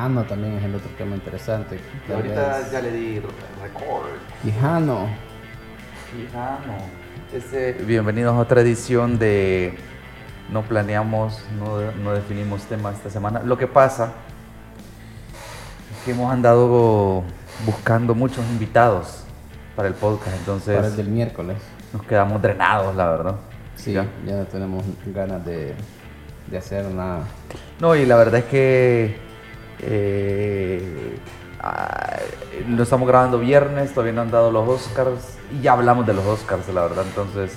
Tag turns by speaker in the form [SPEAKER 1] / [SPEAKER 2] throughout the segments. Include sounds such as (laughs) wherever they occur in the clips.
[SPEAKER 1] Quijano también es el otro tema interesante.
[SPEAKER 2] Y ahorita
[SPEAKER 1] vez-
[SPEAKER 2] ya le di record.
[SPEAKER 1] Quijano.
[SPEAKER 2] Quijano. Este, bienvenidos a otra edición de No planeamos, no, no definimos tema esta semana. Lo que pasa es que hemos andado buscando muchos invitados para el podcast, entonces
[SPEAKER 1] Para el del miércoles.
[SPEAKER 2] nos quedamos drenados, la verdad.
[SPEAKER 1] Sí,
[SPEAKER 2] Ya.
[SPEAKER 1] ya, no tenemos ganas de, de hacer nada.
[SPEAKER 2] No, y la verdad es que eh, ah, lo estamos grabando viernes, todavía no han dado los Oscars y ya hablamos de los Oscars, la verdad, entonces...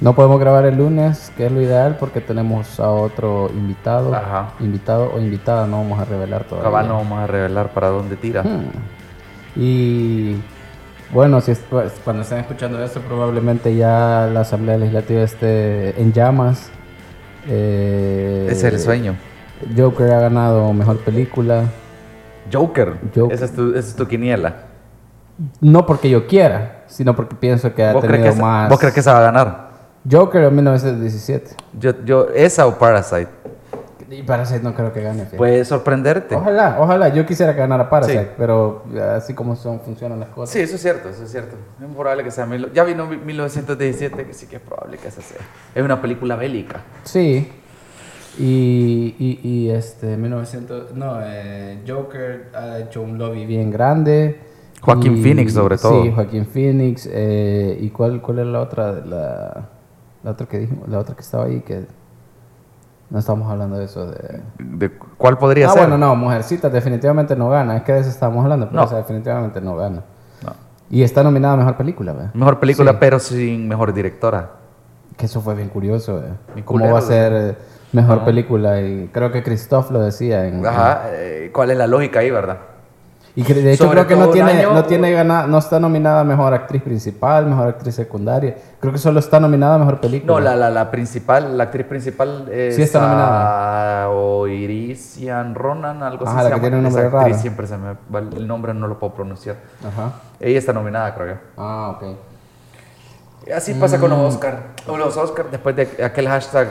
[SPEAKER 1] No podemos grabar el lunes, que es lo ideal, porque tenemos a otro invitado.
[SPEAKER 2] Ajá.
[SPEAKER 1] Invitado o invitada, no vamos a revelar todavía.
[SPEAKER 2] Cabal no vamos a revelar para dónde tira.
[SPEAKER 1] Hmm. Y bueno, si es- pues, cuando estén escuchando esto, probablemente ya la Asamblea Legislativa esté en llamas. Eh,
[SPEAKER 2] es el sueño.
[SPEAKER 1] Joker ha ganado mejor película.
[SPEAKER 2] Joker.
[SPEAKER 1] Joker.
[SPEAKER 2] Esa es tu, esa es tu quiniela.
[SPEAKER 1] No porque yo quiera, sino porque pienso que ha
[SPEAKER 2] ¿Vos crees
[SPEAKER 1] tenido
[SPEAKER 2] que, esa,
[SPEAKER 1] más.
[SPEAKER 2] vos crees que esa va a ganar?
[SPEAKER 1] Joker en 1917.
[SPEAKER 2] Yo, yo, ¿Esa o Parasite?
[SPEAKER 1] Y Parasite no creo que gane. fíjate.
[SPEAKER 2] Puede sorprenderte.
[SPEAKER 1] Ojalá, ojalá. Yo quisiera que ganara Parasite,
[SPEAKER 2] Sí.
[SPEAKER 1] pero así como son, funcionan las cosas.
[SPEAKER 2] Sí, eso es cierto, eso es cierto. Es probable que sea... mil- Ya vino 1917, que sí que es probable que esa sea. Es una película bélica.
[SPEAKER 1] Sí. Y, y, y este, 1900, no, eh, Joker ha hecho un lobby bien grande.
[SPEAKER 2] Joaquín
[SPEAKER 1] Y-
[SPEAKER 2] Phoenix, sobre todo.
[SPEAKER 1] Sí, Joaquín Phoenix. eh, ¿Y cuál, cuál era la otra? La, la otra que dijimos, la otra que estaba ahí que no estamos hablando de eso de...
[SPEAKER 2] ¿De cuál podría
[SPEAKER 1] Ah,
[SPEAKER 2] ser?
[SPEAKER 1] bueno, no, Mujercita definitivamente no gana. Es que de eso estábamos hablando, pero
[SPEAKER 2] No.
[SPEAKER 1] esa definitivamente no gana.
[SPEAKER 2] No.
[SPEAKER 1] Y está nominada a Mejor Película, ¿verdad?
[SPEAKER 2] Mejor película,
[SPEAKER 1] Sí.
[SPEAKER 2] pero sin mejor directora.
[SPEAKER 1] Que eso fue bien curioso, ¿Cómo va a ser eh, Mejor. Película? Y creo que Christoph lo decía en...
[SPEAKER 2] Ajá, eh, ¿cuál es la lógica ahí, verdad?
[SPEAKER 1] Y que de hecho
[SPEAKER 2] Sobre
[SPEAKER 1] creo que no tiene,
[SPEAKER 2] año-
[SPEAKER 1] no tiene gana, no está nominada mejor actriz principal, mejor actriz secundaria. Creo que solo está nominada mejor película.
[SPEAKER 2] No, la, la, la principal, la actriz principal es
[SPEAKER 1] Sí está nominada.
[SPEAKER 2] o Irisian Ronan, algo así
[SPEAKER 1] Ajá,
[SPEAKER 2] se
[SPEAKER 1] la que
[SPEAKER 2] llama.
[SPEAKER 1] tiene un
[SPEAKER 2] Esa
[SPEAKER 1] nombre
[SPEAKER 2] actriz
[SPEAKER 1] raro.
[SPEAKER 2] siempre se me va el nombre, no lo puedo pronunciar.
[SPEAKER 1] Ajá.
[SPEAKER 2] Ella está nominada, creo
[SPEAKER 1] Ah, ok.
[SPEAKER 2] yo. Así pasa con
[SPEAKER 1] Mm.
[SPEAKER 2] los Oscar. O los Oscar, después de aquel hashtag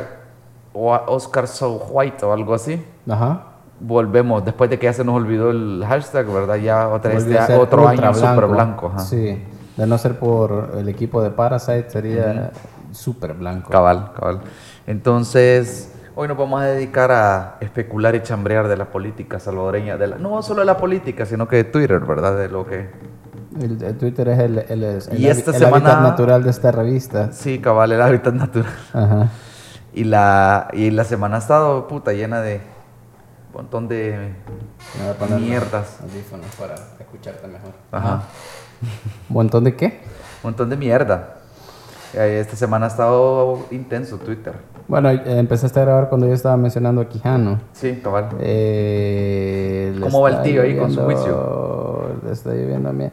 [SPEAKER 2] Oscar so white o algo así.
[SPEAKER 1] Ajá.
[SPEAKER 2] Volvemos, después de que ya se nos olvidó el hashtag, ¿verdad? Ya otra
[SPEAKER 1] ser
[SPEAKER 2] otro año súper blanco. ajá.
[SPEAKER 1] Sí. De no ser por el equipo de Parasite sería súper blanco.
[SPEAKER 2] Cabal, cabal. Entonces, hoy nos vamos a dedicar a especular y chambrear de la política salvadoreña, de la, no solo de la política, sino que de Twitter, ¿verdad? De lo que...
[SPEAKER 1] El, el Twitter es el, el, el,
[SPEAKER 2] Y esta semana-
[SPEAKER 1] hábitat natural de esta revista.
[SPEAKER 2] Sí, cabal, el hábitat natural.
[SPEAKER 1] Ajá.
[SPEAKER 2] Y la, y la semana ha estado, puta, llena de un montón de mierdas.
[SPEAKER 1] audífonos para escucharte mejor.
[SPEAKER 2] Ajá.
[SPEAKER 1] ¿Un (laughs) montón de qué?
[SPEAKER 2] Un montón de mierda. Eh, Esta semana ha estado intenso Twitter.
[SPEAKER 1] Bueno, eh, empezaste a grabar cuando yo estaba mencionando a Quijano.
[SPEAKER 2] Sí, cabal.
[SPEAKER 1] Eh,
[SPEAKER 2] ¿Cómo va el tío ahí con su
[SPEAKER 1] lloviendo- Le está lloviendo a mí.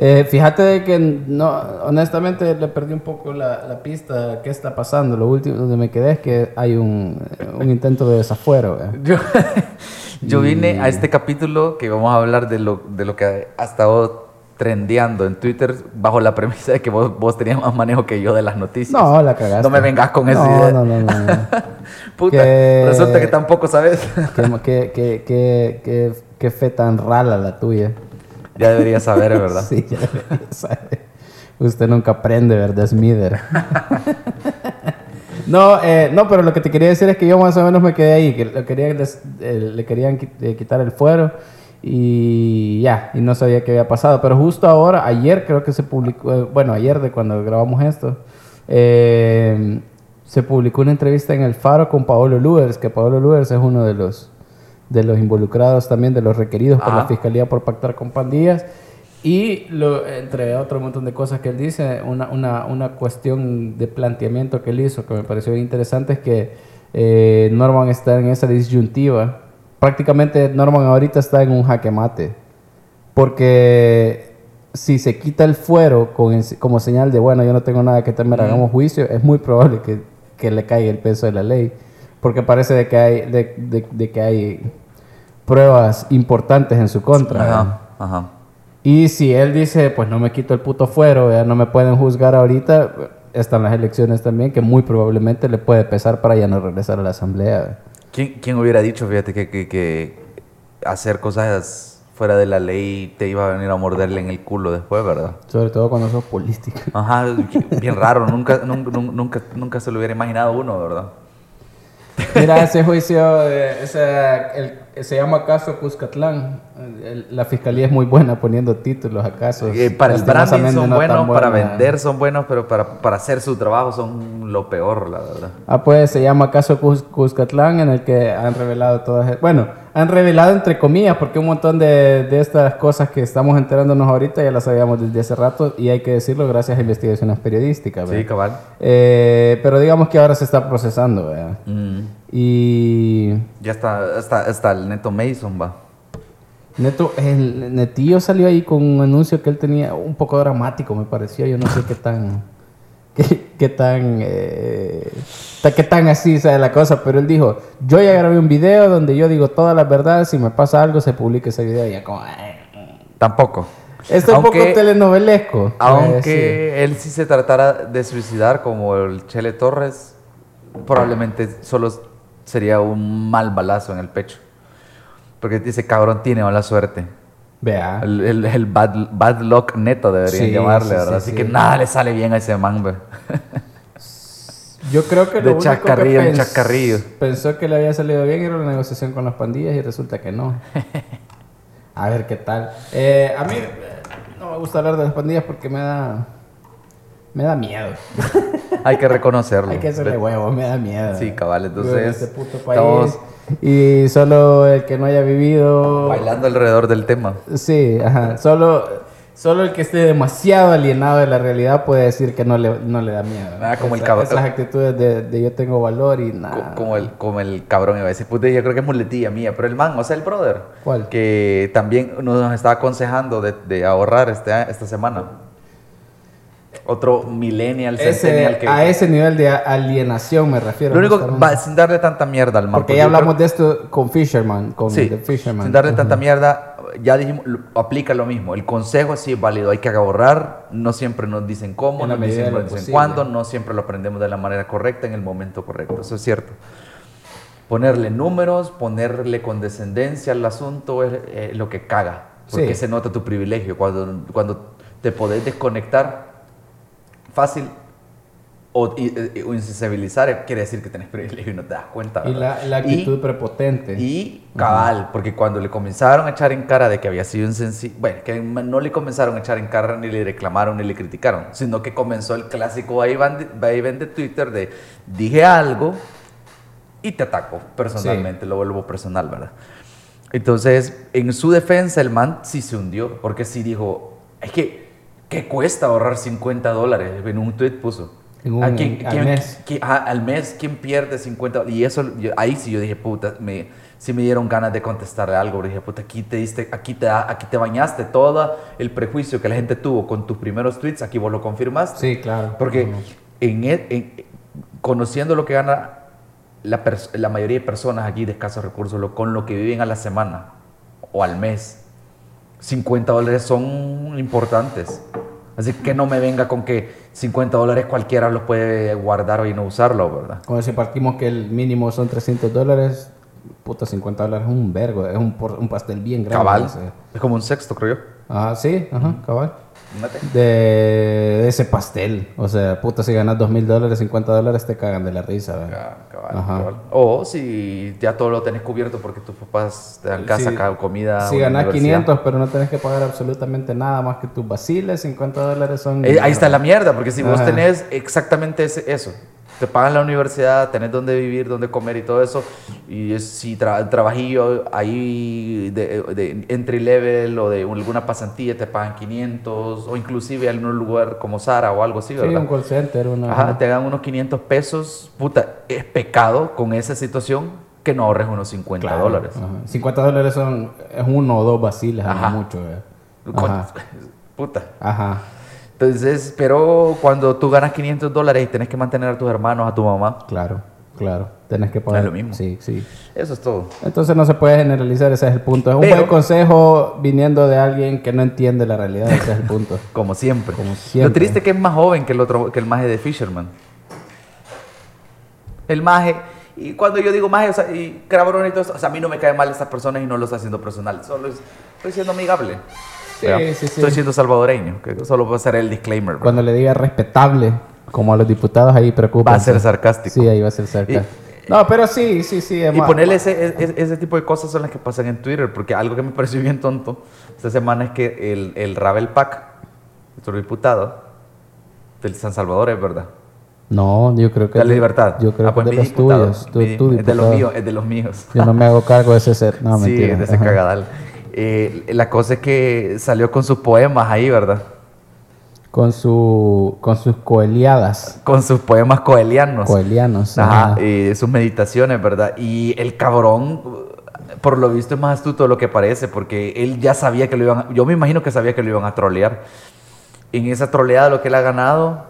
[SPEAKER 1] Eh, fíjate de que no, honestamente le perdí un poco la, la pista. ¿Qué está pasando? Lo último donde me quedé es que hay un, un intento de desafuero. eh. (laughs)
[SPEAKER 2] Yo, yo vine a este capítulo que vamos a hablar de lo, de lo que ha estado trendeando en Twitter bajo la premisa de que vos, vos tenías más manejo que yo de las noticias.
[SPEAKER 1] No, la cagaste.
[SPEAKER 2] No me vengas con esa
[SPEAKER 1] no,
[SPEAKER 2] idea.
[SPEAKER 1] No, no, no. no. (laughs)
[SPEAKER 2] Puta,
[SPEAKER 1] Que-
[SPEAKER 2] resulta que tampoco sabes.
[SPEAKER 1] qué, qué, qué, qué- qué fe tan rala la tuya.
[SPEAKER 2] Ya deberías saber, (laughs) ¿verdad?
[SPEAKER 1] Sí, ya debería saber. Usted nunca aprende, ¿verdad, Smither? (laughs) no, eh, no, pero lo que te quería decir es que yo más o menos me quedé ahí, que le querían, eh, le querían eh, quitar el fuero y ya, y no sabía qué había pasado. Pero justo ahora, ayer creo que se publicó, eh, bueno, ayer de cuando grabamos esto, eh, se publicó una entrevista en El Faro con Paolo Luers, que Paolo Luers es uno de los de los involucrados también, de los requeridos por la
[SPEAKER 2] Ajá.
[SPEAKER 1] Fiscalía por pactar con pandillas. Y lo, entre otro montón de cosas que él dice, una, una, una cuestión de planteamiento que él hizo que me pareció interesante es que eh, Norman está en esa disyuntiva. Prácticamente Norman ahorita está en un jaque mate. Porque si se quita el fuero con en- como señal de, bueno, yo no tengo nada que temer, hagamos juicio, es muy probable que, que le caiga el peso de la ley. Porque parece de que hay, de, de- de que hay pruebas importantes en su contra.
[SPEAKER 2] Ajá, ajá.
[SPEAKER 1] Y si él dice, pues no me quito el puto fuero, ya no me pueden juzgar ahorita, están las elecciones también, que muy probablemente le puede pesar para ya no regresar a la asamblea.
[SPEAKER 2] ¿Quién, quién hubiera dicho, fíjate, que, que, que hacer cosas fuera de la ley te iba a venir a morderle en el culo después, ¿verdad?
[SPEAKER 1] Sobre todo cuando sos político.
[SPEAKER 2] Ajá, bien raro, nunca, nunca, nunca, nunca se lo hubiera imaginado uno, ¿verdad?
[SPEAKER 1] Mira, ese juicio, eh, ese, el, se llama caso Cuscatlán. La fiscalía es muy buena poniendo títulos a casos.
[SPEAKER 2] Eh, para el branding son
[SPEAKER 1] no
[SPEAKER 2] buenos, para vender son buenos, pero para, para hacer su trabajo son lo peor, la verdad.
[SPEAKER 1] Ah, pues se llama caso Cus- Cuscatlán, en el que han revelado todas. Bueno, han revelado entre comillas, porque un montón de, de estas cosas que estamos enterándonos ahorita ya las sabíamos desde hace rato, y hay que decirlo gracias a investigaciones periodísticas.
[SPEAKER 2] Sí,
[SPEAKER 1] ¿verdad?
[SPEAKER 2] cabal.
[SPEAKER 1] Eh, pero digamos que ahora se está procesando, ¿verdad?
[SPEAKER 2] Mm.
[SPEAKER 1] Y
[SPEAKER 2] Ya está, está, está el Neto Mason, va.
[SPEAKER 1] Neto, el Netillo salió ahí con un anuncio que él tenía un poco dramático, me pareció. Yo no sé qué tan. Qué, qué tan. eh, qué tan así sea la cosa, pero él dijo: Yo ya grabé un video donde yo digo todas las verdades. Si me pasa algo, se publica ese video. Y ya como.
[SPEAKER 2] Tampoco.
[SPEAKER 1] Esto es un
[SPEAKER 2] Aunque-
[SPEAKER 1] poco telenovelesco.
[SPEAKER 2] Aunque él sí se tratara de suicidar como el Chele Torres, probablemente solo sería un mal balazo en el pecho. Porque ese cabrón tiene mala suerte.
[SPEAKER 1] Vea.
[SPEAKER 2] El, el- el bad, bad luck neto deberían
[SPEAKER 1] Sí,
[SPEAKER 2] llamarle,
[SPEAKER 1] sí,
[SPEAKER 2] ¿verdad?
[SPEAKER 1] sí,
[SPEAKER 2] Así
[SPEAKER 1] sí.
[SPEAKER 2] que nada le sale bien a ese man, ve.
[SPEAKER 1] Yo creo que
[SPEAKER 2] De
[SPEAKER 1] lo único que
[SPEAKER 2] chascarrillo en
[SPEAKER 1] pens-
[SPEAKER 2] chascarrillo.
[SPEAKER 1] Pensó que le había salido bien era la negociación con las pandillas y resulta que no. (laughs) A ver qué tal. Eh, a mí no me gusta hablar de las pandillas porque me da me da miedo.
[SPEAKER 2] Hay que reconocerlo. (laughs)
[SPEAKER 1] Hay que hacerle huevos, me da miedo.
[SPEAKER 2] Sí, cabal, entonces,
[SPEAKER 1] en este puto país
[SPEAKER 2] estamos-
[SPEAKER 1] y solo el que no haya vivido
[SPEAKER 2] Bailando alrededor del tema.
[SPEAKER 1] Sí, ajá. Solo Solo el que esté demasiado alienado de la realidad puede decir que no le, no le da miedo.
[SPEAKER 2] Ah, como el
[SPEAKER 1] Esa-
[SPEAKER 2] cabrón.
[SPEAKER 1] Esas actitudes de, de yo tengo valor y nada.
[SPEAKER 2] Como el, como el cabrón a decir, puta, yo creo que es muletilla mía, pero el man, o sea, el brother,
[SPEAKER 1] ¿Cuál?
[SPEAKER 2] que también nos está aconsejando de, de ahorrar este, esta semana. Otro millennial, centennial que...
[SPEAKER 1] a ese nivel de
[SPEAKER 2] Lo
[SPEAKER 1] alienación me refiero.
[SPEAKER 2] único,
[SPEAKER 1] justamente.
[SPEAKER 2] va, sin darle tanta mierda al man.
[SPEAKER 1] Porque ya
[SPEAKER 2] creo-
[SPEAKER 1] hablamos de esto con Fisherman, con
[SPEAKER 2] Sí,
[SPEAKER 1] The Fisherman.
[SPEAKER 2] sin darle tanta
[SPEAKER 1] Ujú.
[SPEAKER 2] mierda, ya dijimos, lo- aplica lo mismo. El consejo sí es válido, hay que ahorrar, no siempre nos dicen cómo, no siempre
[SPEAKER 1] lo
[SPEAKER 2] nos dicen cuándo, no siempre lo aprendemos de la manera correcta en el momento correcto, eso es cierto. Ponerle números, ponerle condescendencia al asunto es eh, lo que caga, porque
[SPEAKER 1] Sí.
[SPEAKER 2] se nota tu privilegio. Cuando, cuando te podés desconectar fácil o, y- eh, o insensibilizar, quiere decir que tenés privilegio y no te das cuenta.
[SPEAKER 1] Y
[SPEAKER 2] ¿verdad?
[SPEAKER 1] la, la
[SPEAKER 2] Y-
[SPEAKER 1] actitud prepotente.
[SPEAKER 2] y cabal, porque cuando le comenzaron a echar en cara de que había sido insensible, bueno, que no le comenzaron a echar en cara ni le reclamaron ni le criticaron, sino que comenzó el clásico vaivén de, Twitter de dije algo y te ataco personalmente, lo vuelvo personal, ¿verdad? Entonces, en su defensa, el man sí se hundió, porque sí dijo, es que, ¿qué cuesta ahorrar 50 dólares? En un tweet puso.
[SPEAKER 1] En un-
[SPEAKER 2] ¿A quién-
[SPEAKER 1] al
[SPEAKER 2] quién-
[SPEAKER 1] mes.
[SPEAKER 2] qui- ajá, al mes, ¿quién pierde 50? Y eso, yo- ahí sí yo dije, puta, me, sí me dieron ganas de contestarle algo. Dije, puta, aquí te diste, aquí te, da- aquí te bañaste todo el prejuicio que la gente tuvo con tus primeros tweets, aquí vos lo confirmaste.
[SPEAKER 1] Sí, claro.
[SPEAKER 2] Porque en, e- en- conociendo lo que gana la mayoría de personas aquí de escasos recursos, lo- con lo que viven a la semana o al mes, 50 dólares son importantes. Así que no me venga con que 50 dólares cualquiera los puede guardar y no usarlo, ¿verdad?
[SPEAKER 1] Como si partimos que el mínimo son 300 dólares, puta 50 dólares es un vergo, es un, un pastel bien grande.
[SPEAKER 2] Cabal. Es como un sexto, creo yo.
[SPEAKER 1] Ajá, sí, ajá, cabal. De, de ese pastel. O sea, puta, si ganas 2 mil dólares, 50 dólares te cagan de la risa.
[SPEAKER 2] cabal. O si ya todo lo tenés cubierto porque tus papás te dan casa,
[SPEAKER 1] Sí.
[SPEAKER 2] comida.
[SPEAKER 1] Si ganas
[SPEAKER 2] universidad.
[SPEAKER 1] 500, pero no tenés que pagar absolutamente nada más que tus vaciles, 50 dólares son...
[SPEAKER 2] Eh, ahí está la mierda, porque si vos tenés exactamente ese- eso, te pagan la universidad, tenés dónde vivir, dónde comer y todo eso, y si tra trabajillo ahí de, de entry level o de alguna pasantía te pagan 500, o inclusive en un lugar como Sara o algo así,
[SPEAKER 1] Sí,
[SPEAKER 2] ¿verdad?
[SPEAKER 1] un call center, una...
[SPEAKER 2] Ajá, te dan unos 500 pesos, puta, es pecado con esa situación que no ahorres unos 50
[SPEAKER 1] Claro,
[SPEAKER 2] dólares.
[SPEAKER 1] ajá. 50 dólares son es uno o dos vaciles,
[SPEAKER 2] Ajá.
[SPEAKER 1] mucho. Ajá. (laughs)
[SPEAKER 2] Puta.
[SPEAKER 1] Ajá.
[SPEAKER 2] Entonces, pero cuando tú ganas 500 dólares y tenés que mantener a tus hermanos, a tu mamá,
[SPEAKER 1] Claro, claro. Tenés que pagar.
[SPEAKER 2] Es lo mismo.
[SPEAKER 1] Sí, sí.
[SPEAKER 2] eso es todo.
[SPEAKER 1] Entonces no se puede generalizar, ese es el punto. Es un
[SPEAKER 2] Pero-
[SPEAKER 1] buen consejo viniendo de alguien que no entiende la realidad, ese es el punto. (laughs)
[SPEAKER 2] Como siempre.
[SPEAKER 1] Como
[SPEAKER 2] Lo
[SPEAKER 1] siempre.
[SPEAKER 2] triste es que es más joven que el otro, que el maje de Fisherman. El maje Y cuando yo digo más, o sea, y cabrón y todo eso, o sea, a mí no me caen mal estas personas y no lo estoy haciendo personal, solo es- estoy siendo amigable.
[SPEAKER 1] Sí,
[SPEAKER 2] ¿verdad?
[SPEAKER 1] sí, sí.
[SPEAKER 2] Estoy siendo salvadoreño, que solo va a ser el disclaimer. ¿verdad?
[SPEAKER 1] Cuando le diga respetable, como a los diputados, ahí preocupa.
[SPEAKER 2] Va a ser sarcástico.
[SPEAKER 1] Sí, ahí va a ser sarcástico. No, pero sí, sí, sí.
[SPEAKER 2] Y ponerle ese, ese, ese tipo de cosas son las que pasan en Twitter, porque algo que me (laughs) pareció bien tonto esta semana es que el, el Ravel Pac, nuestro diputado del San Salvador, es verdad.
[SPEAKER 1] No, yo creo que.
[SPEAKER 2] De la libertad.
[SPEAKER 1] Yo creo
[SPEAKER 2] Ah, pues
[SPEAKER 1] que es de los
[SPEAKER 2] diputado,
[SPEAKER 1] tuyos. Tú,
[SPEAKER 2] mi-
[SPEAKER 1] tú
[SPEAKER 2] es de los
[SPEAKER 1] diputado.
[SPEAKER 2] míos, es de los míos.
[SPEAKER 1] Yo no me hago cargo de ese ser. No, (laughs)
[SPEAKER 2] sí,
[SPEAKER 1] mentira.
[SPEAKER 2] de ese
[SPEAKER 1] Ajá.
[SPEAKER 2] cagadal. Eh, la cosa es que salió con sus poemas ahí, ¿verdad?
[SPEAKER 1] Con, su, con sus coeliadas.
[SPEAKER 2] Con sus poemas coelianos.
[SPEAKER 1] Coelianos.
[SPEAKER 2] Ajá,
[SPEAKER 1] ajá.
[SPEAKER 2] y sus meditaciones, ¿verdad? Y el cabrón, por lo visto, es más astuto de lo que parece, porque él ya sabía que lo iban a- Yo me imagino que sabía que lo iban a trolear. En esa troleada lo que él ha ganado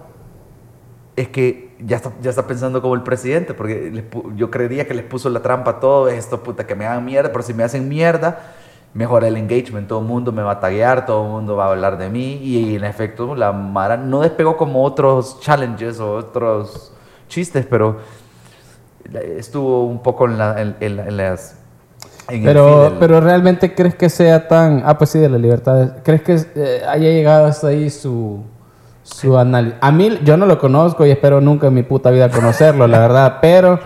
[SPEAKER 2] es que ya está, ya está pensando como el presidente, porque les yo creería que les puso la trampa a todo esto, puta, que me hagan mierda, pero si me hacen mierda, mejora el engagement, todo el mundo me va a taguear, todo el mundo va a hablar de mí, y en efecto la Mara no despegó como otros challenges o otros chistes, pero estuvo un poco en, la- en- en en las...
[SPEAKER 1] Pero,
[SPEAKER 2] del-
[SPEAKER 1] pero realmente crees que sea tan. Ah, pues sí, de la libertad. ¿Crees que eh, haya llegado hasta ahí su, su análisis? A mí, yo no lo conozco y espero nunca en mi puta vida conocerlo, la verdad. Pero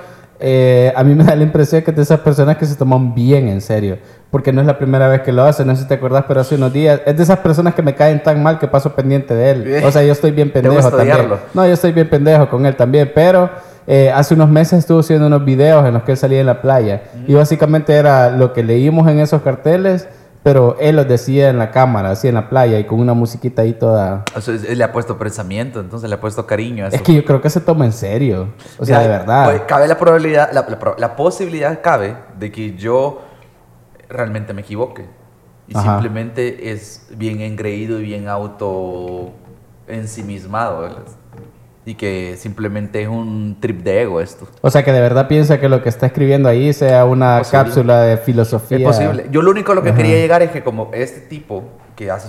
[SPEAKER 1] eh, a mí me da la impresión que es de esas personas que se toman bien en serio. Porque no es la primera vez que lo hacen, no sé si te acuerdas, pero hace unos días. Es de esas personas que me caen tan mal que paso pendiente de él. O sea, yo estoy bien pendejo también. No, yo estoy bien pendejo con él también, pero eh, hace unos meses estuvo haciendo unos videos en los que él salía en la playa y básicamente era lo que leímos en esos carteles, pero él los decía en la cámara, así en la playa y con una musiquita ahí toda...
[SPEAKER 2] o sea, le ha puesto pensamiento, entonces le ha puesto cariño a eso.
[SPEAKER 1] Es que yo creo que se toma en serio, o sea,
[SPEAKER 2] Mira,
[SPEAKER 1] de verdad.
[SPEAKER 2] pues, cabe la probabilidad, la, la pro- la posibilidad cabe de que yo realmente me equivoque. Y
[SPEAKER 1] Ajá.
[SPEAKER 2] simplemente es bien engreído y bien auto ensimismado. Y que simplemente es un trip de ego esto.
[SPEAKER 1] O sea, que de verdad piensa que lo que está escribiendo ahí sea una
[SPEAKER 2] Posible.
[SPEAKER 1] cápsula de filosofía.
[SPEAKER 2] Es posible. Yo lo único a lo que quería llegar es que como este tipo que hace